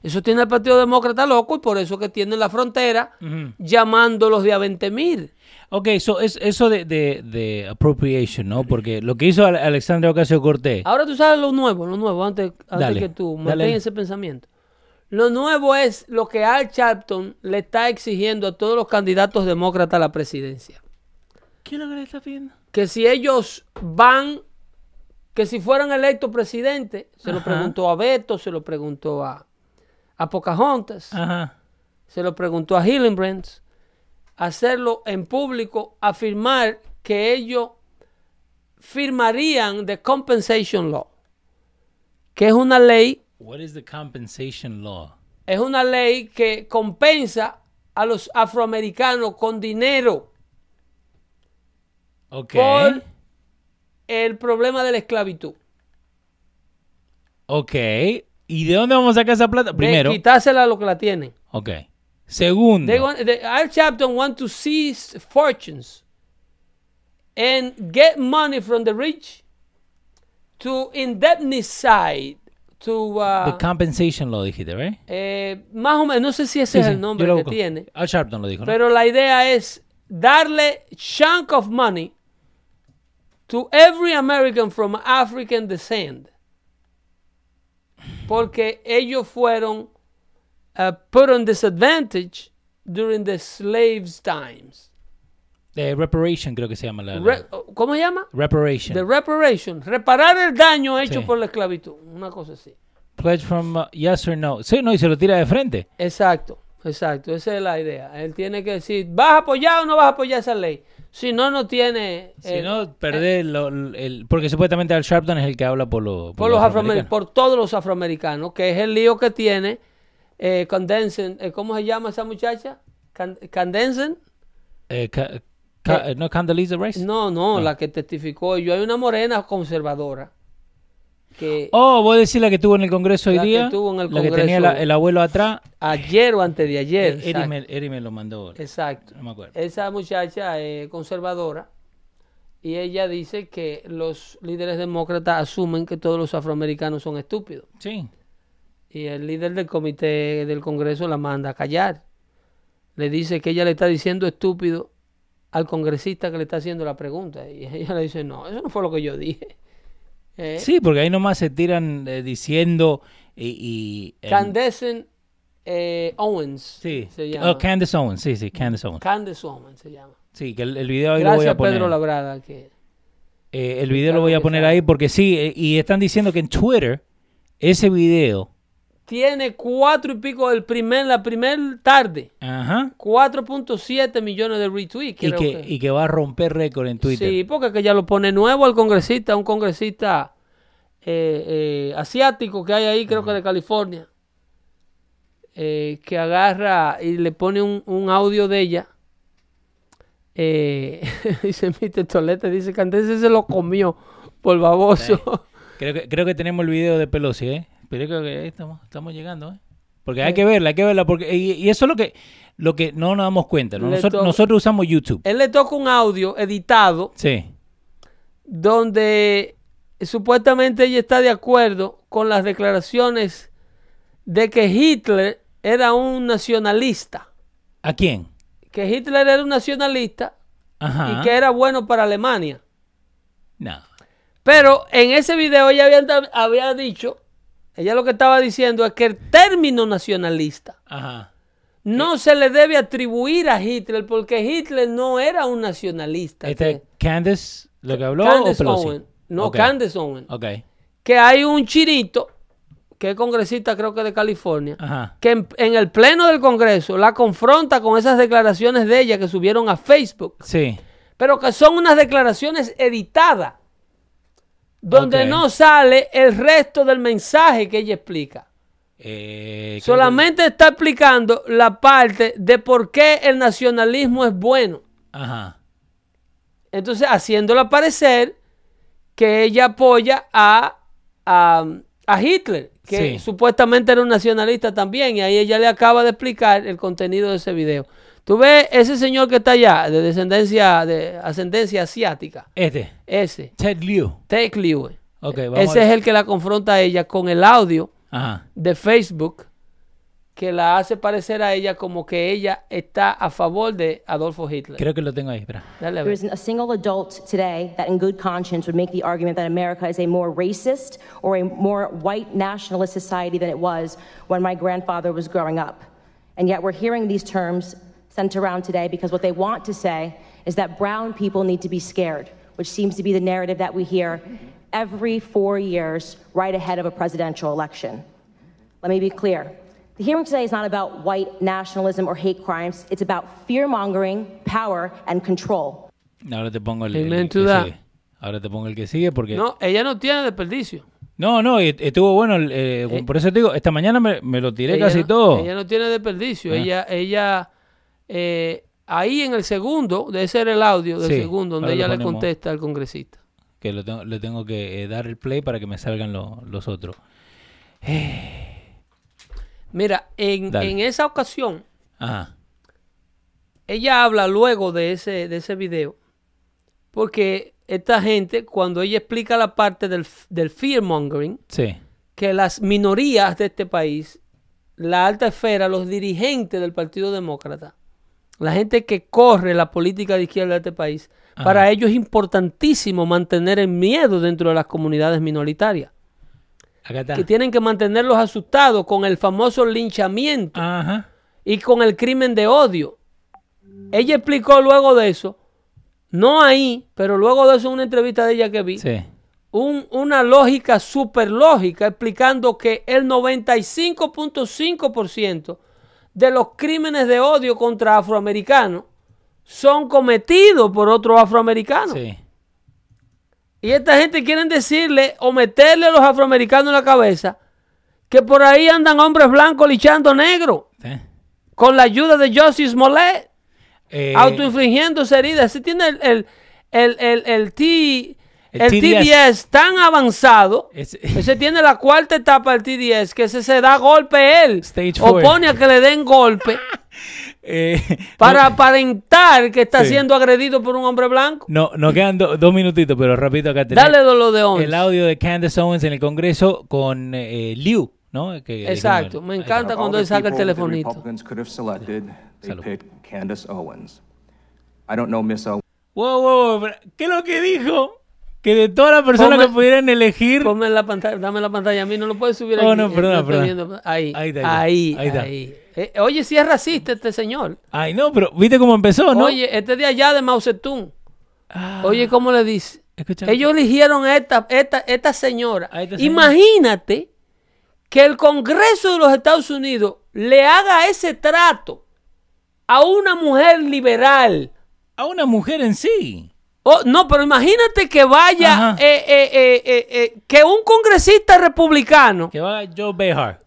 Eso tiene el Partido Demócrata loco y por eso que tienen la frontera Ujú. llamándolos de a 20 mil. Ok, so, es, eso de, de, de appropriation, ¿no? Porque lo que hizo Ale- Alexandria Ocasio Cortés. Ahora tú sabes lo nuevo, lo nuevo, antes, antes Dale, que tú dale. mantén ese pensamiento. Lo nuevo es lo que Al Sharpton le está exigiendo a todos los candidatos demócratas a la presidencia. ¿Qué es lo que le está pidiendo? que si ellos van, que si fueran electos presidente, se lo preguntó a Beto, se lo preguntó a, a Pocahontas, Ajá. se lo preguntó a Hillenbrand, hacerlo en público, afirmar que ellos firmarían the compensation law, que es una ley What is the compensation law? Es una ley que compensa a los afroamericanos con dinero Ok. por el problema de la esclavitud. Ok. ¿Y de dónde vamos a sacar esa plata? De Primero. quitársela a los que la tienen. Ok. Segundo. They want, the, our chapter want to seize fortunes and get money from the rich to indemnize, to uh, The compensation law, dijiste, ¿right? eh, más o menos, no sé si ese es el nombre lo que tiene, Al Sharpton lo dijo, ¿no? pero la idea es darle chunk of money to every American from African descent, porque ellos fueron uh, put on disadvantage during the slaves' times. Eh, reparation creo que se llama la... la- Re- ¿Cómo se llama? reparation. The reparation. Reparar el daño hecho Sí. por la esclavitud. Una cosa así. Pledge from uh, yes or no. Sí, no, y se lo tira de frente. Exacto, exacto. Esa es la idea. Él tiene que decir, ¿vas a apoyar o no vas a apoyar esa ley? Si no, no tiene... Si eh, no, perder lo- el... Porque supuestamente Al Sharpton es el que habla por, lo- por los afroamericanos, por todos los afroamericanos, que es el lío que tiene eh, Condensen, eh, ¿cómo se llama esa muchacha? Can- Candensen? Eh, ca- ca- ¿No Condoleezza Rice? No, no, la que testificó. Yo hay una morena conservadora que Oh, vos decís la que estuvo en el Congreso hoy La que día. estuvo en el la que tenía la- el abuelo atrás. ayer o antes de ayer. Eri exacto. me, Eri me lo mandó. Exacto. No me acuerdo. Esa muchacha es conservadora y ella dice que los líderes demócratas asumen que todos los afroamericanos son estúpidos. Sí. Y el líder del comité del Congreso la manda a callar. Le dice que ella le está diciendo estúpido al congresista que le está haciendo la pregunta. Y ella le dice, no, eso no fue lo que yo dije. Eh, Sí, porque ahí nomás se tiran eh, diciendo y... y Candace eh, Owens Sí. se llama. Oh, Candace Owens. Sí, sí, Candace Owens. Candace Owens se llama. Sí, que el, el video ahí lo voy Gracias a poner. Pedro Labrada. Que... Eh, el video lo voy a poner ahí porque sí, y están diciendo que en Twitter ese video, Tiene cuatro y pico el primer, la primera tarde. ajá, 4.7 millones de retweets. y que, y que va a romper récord en Twitter. Sí, porque que ya lo pone nuevo al congresista, un congresista eh, eh, asiático que hay ahí, creo que de California, eh, que agarra y le pone un, un audio de ella. Dice Mr. Tolete, dice que antes se lo comió por baboso. Creo que, creo que tenemos el video de Pelosi, ¿eh? Pero creo que ahí estamos, estamos llegando, ¿eh? Porque hay que verla, hay que verla, porque y, y eso es lo que, lo que no nos damos cuenta. nosotros usamos YouTube. Él le toca un audio editado Sí. donde supuestamente ella está de acuerdo con las declaraciones de que Hitler era un nacionalista, ¿A quién? que Hitler era un nacionalista Ajá. y que era bueno para Alemania. No. Pero en ese video ella había, había dicho, ella lo que estaba diciendo es que el término nacionalista Ajá. no se le debe atribuir a Hitler porque Hitler no era un nacionalista. Este, Candace, lo que habló Candace o Pelosi? Owen. No, Ok. Candace Owen. Ok. Que hay un chinito, que es congresista creo que de California, Ajá. que en, en el pleno del Congreso la confronta con esas declaraciones de ella que subieron a Facebook, Sí. pero que son unas declaraciones editadas, donde no sale el resto del mensaje que ella explica. Eh, Solamente está explicando la parte de por qué el nacionalismo es bueno. Ajá. Entonces, haciéndola parecer que ella apoya a, a, a Hitler, que Sí. supuestamente era un nacionalista también, y ahí ella le acaba de explicar el contenido de ese video. Tú ves ese señor que está allá, de descendencia, de ascendencia asiática, Este. ese, Ted Liu. Ted Lieu, Ok, vamos ese a es el que la confronta a ella con el audio Ajá. de Facebook que la hace parecer a ella como que ella está a favor de Adolfo Hitler. Creo que lo tengo ahí. Espera. Dale a There ver. isn't a single adult today that, in good conscience, would make the argument that America is a more racist or a more white nationalist society than it was when my grandfather was growing up. And yet, we're hearing these terms sent around today because what they want to say is that brown people need to be scared, which seems to be the narrative that we hear every four years right ahead of a presidential election. Let me be clear. The hearing today is not about white nationalism or hate crimes. It's about fear mongering, power, and control. Ahora te pongo el, el Amen que to that. sigue. Ahora te pongo el que sigue porque... No, ella no tiene desperdicio. No, no, y estuvo bueno. el, eh, Eh, por eso te digo, esta mañana me, me lo tiré Ella casi no- todo. Ella no tiene desperdicio. Ah. Ella, ella eh, ahí en el segundo, debe ser el audio del Sí, segundo, donde ella le contesta al congresista. Que lo tengo, le tengo que eh, dar el play para que me salgan lo- los otros. Mira, en, en esa ocasión, Ajá. ella habla luego de ese, de ese video, porque esta gente, cuando ella explica la parte del, del fear mongering, Sí. que las minorías de este país, la alta esfera, los dirigentes del Partido Demócrata, la gente que corre la política de izquierda de este país, Ajá. para ellos es importantísimo mantener el miedo dentro de las comunidades minoritarias, Acá está. que tienen que mantenerlos asustados con el famoso linchamiento Ajá. y con el crimen de odio. Ella explicó luego de eso, no ahí, pero luego de eso en una entrevista de ella que vi, Sí. un- una lógica súper lógica explicando que el 95.5% de los crímenes de odio contra afroamericanos son cometidos por otros afroamericanos. Sí. Y esta gente quieren decirle o meterle a los afroamericanos en la cabeza que por ahí andan hombres blancos lichando negros sí. con la ayuda de Justice Smollett Eh, autoinfligiéndose heridas. Ese tiene el, el, el, el, el T- El el TDS. TDS tan avanzado. Ese- Ese tiene la cuarta etapa del TDS, que ese se da golpe él. Stage o four. pone a que le den golpe eh, para no, aparentar que está Sí. siendo agredido por un hombre blanco. no, nos quedan do- dos minutitos, pero rapidito acá tenemos Dale lo de Owens. el audio de Candace Owens en el Congreso con eh, Liu, ¿no? Que Exacto. Me encanta cuando él saca el telefonito. Republicans could have selected, they Salud. picked Candace Owens. I don't know Miss Owens. Wow, wow, wow, ¿qué es lo que dijo? Que de todas las personas que pudieran elegir. Ponme la pantalla, dame la pantalla a mí, no lo puedes subir Oh, aquí. no, viendo. Ahí, Ahí ahí, está, ahí, ahí está. Eh, oye, si es racista este señor. Ay, no, pero ¿viste cómo empezó, no? Oye, este de allá de Mao Zedong. Oye, ¿cómo le dice? Ellos eligieron a esta, esta, esta señora. A esta señora. Imagínate que el Congreso de los Estados Unidos le haga ese trato a una mujer liberal. A una mujer en sí. Oh, no, pero imagínate que vaya, eh, eh, eh, eh, eh, que un congresista republicano, Que va Joe Behar.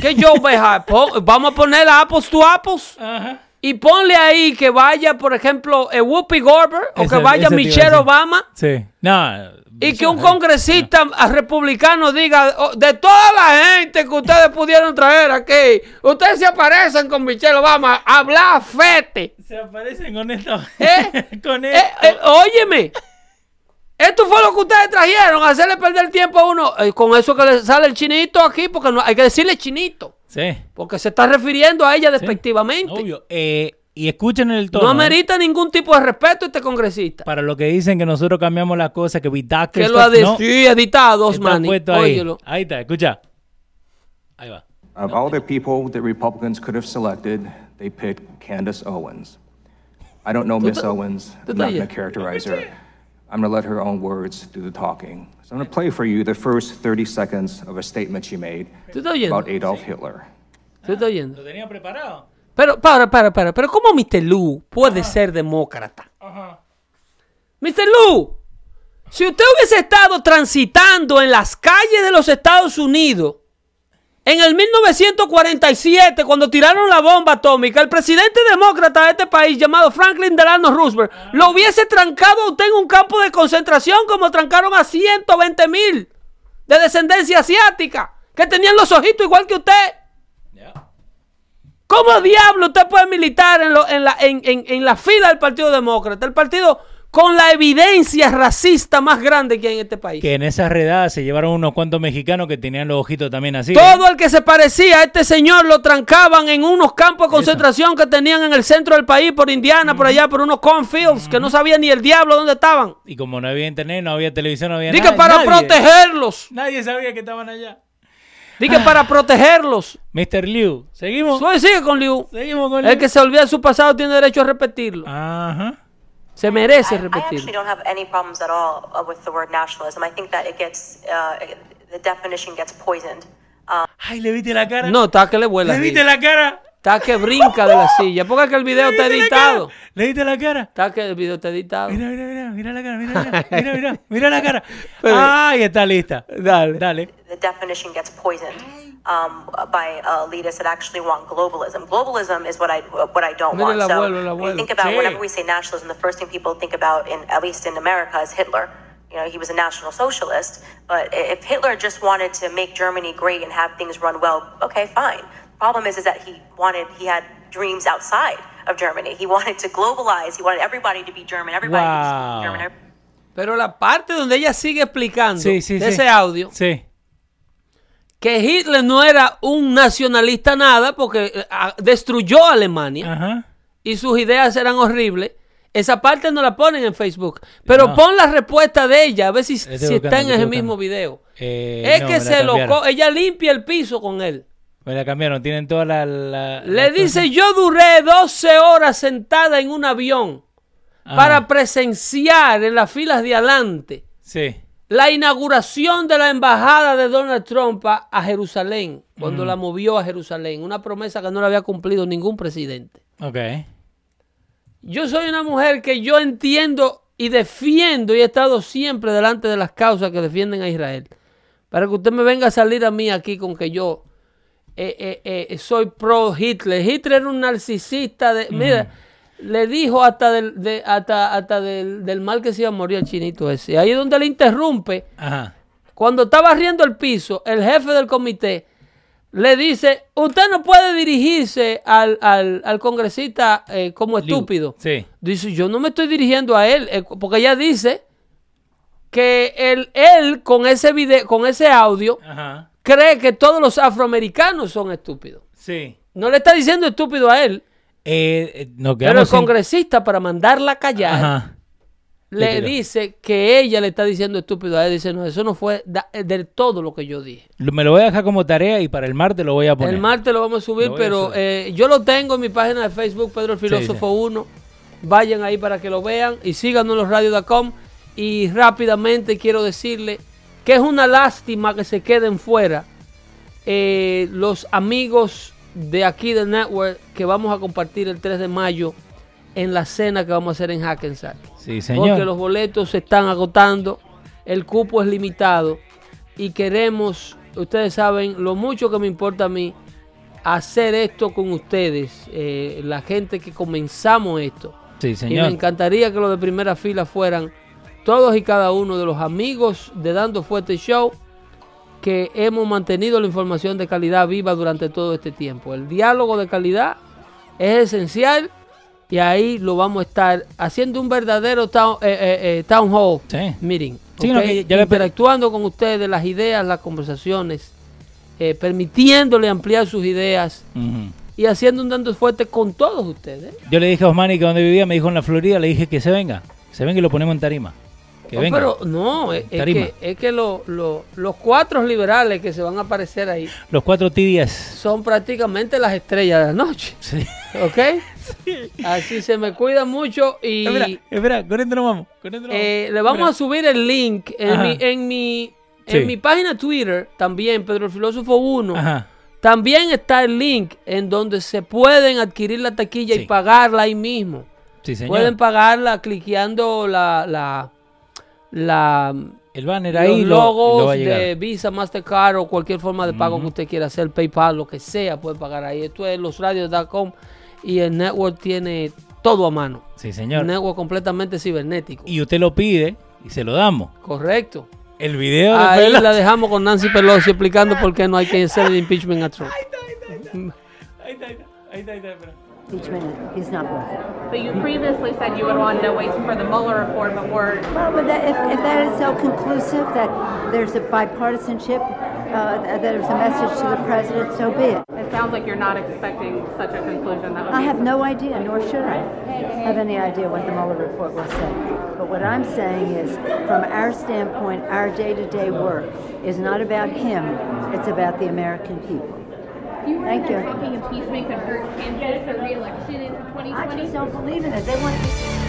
que Joe Behar, vamos a poner a apples to apples. Ajá. Y ponle ahí que vaya, por ejemplo, Whoopi Goldberg o Ese- que vaya Michelle. Obama. Sí. No. Y que un congresista republicano diga, "Oh, de toda la gente que ustedes pudieron traer aquí, ustedes se aparecen con Michelle Obama, habla fete. Se aparecen con esto. ¿Eh? con Eh, esto. eh, óyeme, esto fue lo que ustedes trajeron, hacerle perder tiempo a uno. Eh, con eso que le sale el chinito aquí, porque no, hay que decirle chinito, Sí. porque se está refiriendo a ella despectivamente. Obvio. Eh, y escuchen el tono. No ¿eh? amerita ningún tipo de respeto este congresista. Para lo que dicen que nosotros cambiamos las cosas, que doctor Que lo ha no. sí, editado, Osmani. ahí. Ahí está, escucha. Ahí va. Of all the people that Republicans could have selected, they picked Candace Owens. I don't know Miss te- Owens. I'm not te- going to characterize her. I'm going to let her own words do the talking. So I'm going to play for you the first 30 seconds of a statement she made about Adolf Hitler. ¿Tú estás oyendo? Lo tenía preparado. Pero, para, para, para. Pero ¿cómo Mr. Lu puede ser demócrata? Mr. Lu, si usted hubiese estado transitando en las calles de los Estados Unidos en el 1947, cuando tiraron la bomba atómica, el presidente demócrata de este país, llamado Franklin Delano Roosevelt, lo hubiese trancado a usted en un campo de concentración como trancaron a 120 mil de descendencia asiática, que tenían los ojitos igual que usted. ¿Cómo diablo usted puede militar en, lo- en la, en- en- en la fila del Partido Demócrata? El partido con la evidencia racista más grande que hay en este país. Que en esa redada se llevaron unos cuantos mexicanos que tenían los ojitos también así. ¿eh? Todo el que se parecía a este señor lo trancaban en unos campos de concentración que tenían en el centro del país, por Indiana, por allá, por unos cornfields, que no sabía ni el diablo dónde estaban. Y como no había internet, no había televisión, no había Dije nada. para nadie- protegerlos. Nadie sabía que estaban allá. Dije para protegerlos. Mr. Liu, ¿seguimos? Soy sigue con Liu. Seguimos con El Liu. que se olvida de su pasado tiene derecho a repetirlo. Ajá. Se merece I, I actually repetirlo. don't have any problems at all uh, with the word nationalism. I think that it gets, uh, the definition gets poisoned. Ay, ¿le viste la cara? No, está que le vuela. ¿Le viste la cara? Está que brinca de la silla. Porque que el video está editado. ¿Le diste la cara? Está que el video está editado. Mira, mira, mira, mira la cara, mira, mira, mira, mira, mira la cara. Ay, está lista. Dale. Dale. the definition gets poisoned um, by uh, elitists that actually want globalism. Globalism is what I what I don't want. So abuelo, when you think about whenever we say nationalism, the first thing people think about, in at least in America, is Hitler. You know, he was a national socialist. But if Hitler just wanted to make Germany great and have things run well, okay, fine. The Problem is, is that he wanted he had dreams outside of Germany. He wanted to globalize. He wanted everybody to be German. Everybody to Wow. German. Pero la parte donde ella sigue explicando Sí, sí, de sí. ese audio Sí. Que Hitler no era un nacionalista nada porque eh, destruyó a Alemania Ajá. y sus ideas eran horribles. Esa parte no la ponen en Facebook. Pero No. pon la respuesta de ella, a ver si, buscando, está en ese mismo video. Eh, es no, que se lo ella limpia el piso con él. Me la cambiaron, tienen toda la... la- Le la dice, cosa. yo duré 12 horas sentada en un avión Ah, para presenciar en las filas de adelante Sí. La inauguración de la embajada de Donald Trump a, Jerusalén, cuando la movió a Jerusalén, una promesa que no la había cumplido ningún presidente. Ok. Yo soy una mujer que yo entiendo y defiendo y he estado siempre delante de las causas que defienden a Israel. Para que usted me venga a salir a mí aquí con que yo eh, eh, eh, soy pro Hitler. Hitler era un narcisista. De, Mira, le dijo hasta, del, de- hasta, hasta del, del mal que se iba a morir el chinito ese. Ahí es donde le interrumpe. Ajá. Cuando está barriendo el piso, el jefe del comité le dice, usted no puede dirigirse al, al, al congresista eh, como estúpido. Sí. Dice, yo no me estoy dirigiendo a él, eh, porque ella dice que él, él con ese video, con ese audio, Ajá. cree que todos los afroamericanos son estúpidos. Sí. No le está diciendo estúpido a él, Eh, eh, nos pero el sin- congresista para mandarla a callar Ajá. le dice que ella le está diciendo estúpido a él. Dice, no, eso no fue eh, del todo lo que yo dije. Me lo voy a dejar como tarea y para el martes lo voy a poner. El martes lo vamos a subir, a pero eh, yo lo tengo en mi página de Facebook, Pedro el Filósofo 1. Vayan ahí para que lo vean y síganos en los radio.com. Y rápidamente quiero decirle que es una lástima que se queden fuera eh, los amigos de aquí del network que vamos a compartir el 3 de mayo en la cena que vamos a hacer en Hackensack. Sí, señor. Porque los boletos se están agotando, el cupo es limitado y queremos, ustedes saben lo mucho que me importa a mí hacer esto con ustedes, eh, la gente que comenzamos esto. Sí, Y me señor. encantaría que los de primera fila fueran todos y cada uno de los amigos de Dando Fuerte Show que hemos mantenido la información de calidad viva durante todo este tiempo. El diálogo de calidad es esencial y ahí lo vamos a estar haciendo un verdadero town, eh, eh, eh, town hall Sí. meeting. Interactuando con ustedes, las ideas, las conversaciones, eh, permitiéndole ampliar sus ideas y haciendo un dando fuerte con todos ustedes. Yo le dije a Osmani que donde vivía, me dijo en la Florida, le dije que se venga. Se venga y lo ponemos en tarima. Que No, venga. pero no, es, que, es que lo- lo- los cuatro liberales que se van a aparecer ahí Los cuatro tibias. son prácticamente las estrellas de la noche. Sí. ¿Ok? Así se me cuida mucho y Espera, espera, con esto nos vamos. Con esto nos eh, vamos. le vamos Espera. a subir el link en mi, en mi, en Sí. mi página Twitter también, Pedro el Filósofo 1. Ajá. También está el link en donde se pueden adquirir la taquilla Sí. y pagarla ahí mismo. Sí, señor. Pueden pagarla cliqueando la, la, la El banner los ahí lo- logos lo de Visa, Mastercard o cualquier forma de pago que usted quiera hacer, PayPal, lo que sea, puede pagar ahí. Esto es losradios.com y el network tiene todo a mano. Sí, Un señor. network completamente cibernético. Y usted lo pide y se lo damos. Correcto. El video de Ahí Pelosi- la dejamos con Nancy Pelosi explicando por qué no hay que hacer el impeachment a Trump. Impeachment is not worth it. But you previously said you would want to wait for the Mueller report, before. Well, but that, if, if that is so conclusive that there's a bipartisanship, uh, that there's a message to the president, so be it. it sounds like you're not expecting such a conclusion. That would I have no idea, nor should I have any idea what the Mueller report will say. But what I'm saying is, from our standpoint, our day-to-day work is not about him; it's about the American people. Thank you. thinking impeachment could hurt Kansas for re-election in I 2020. just don't believe in it. They want to be.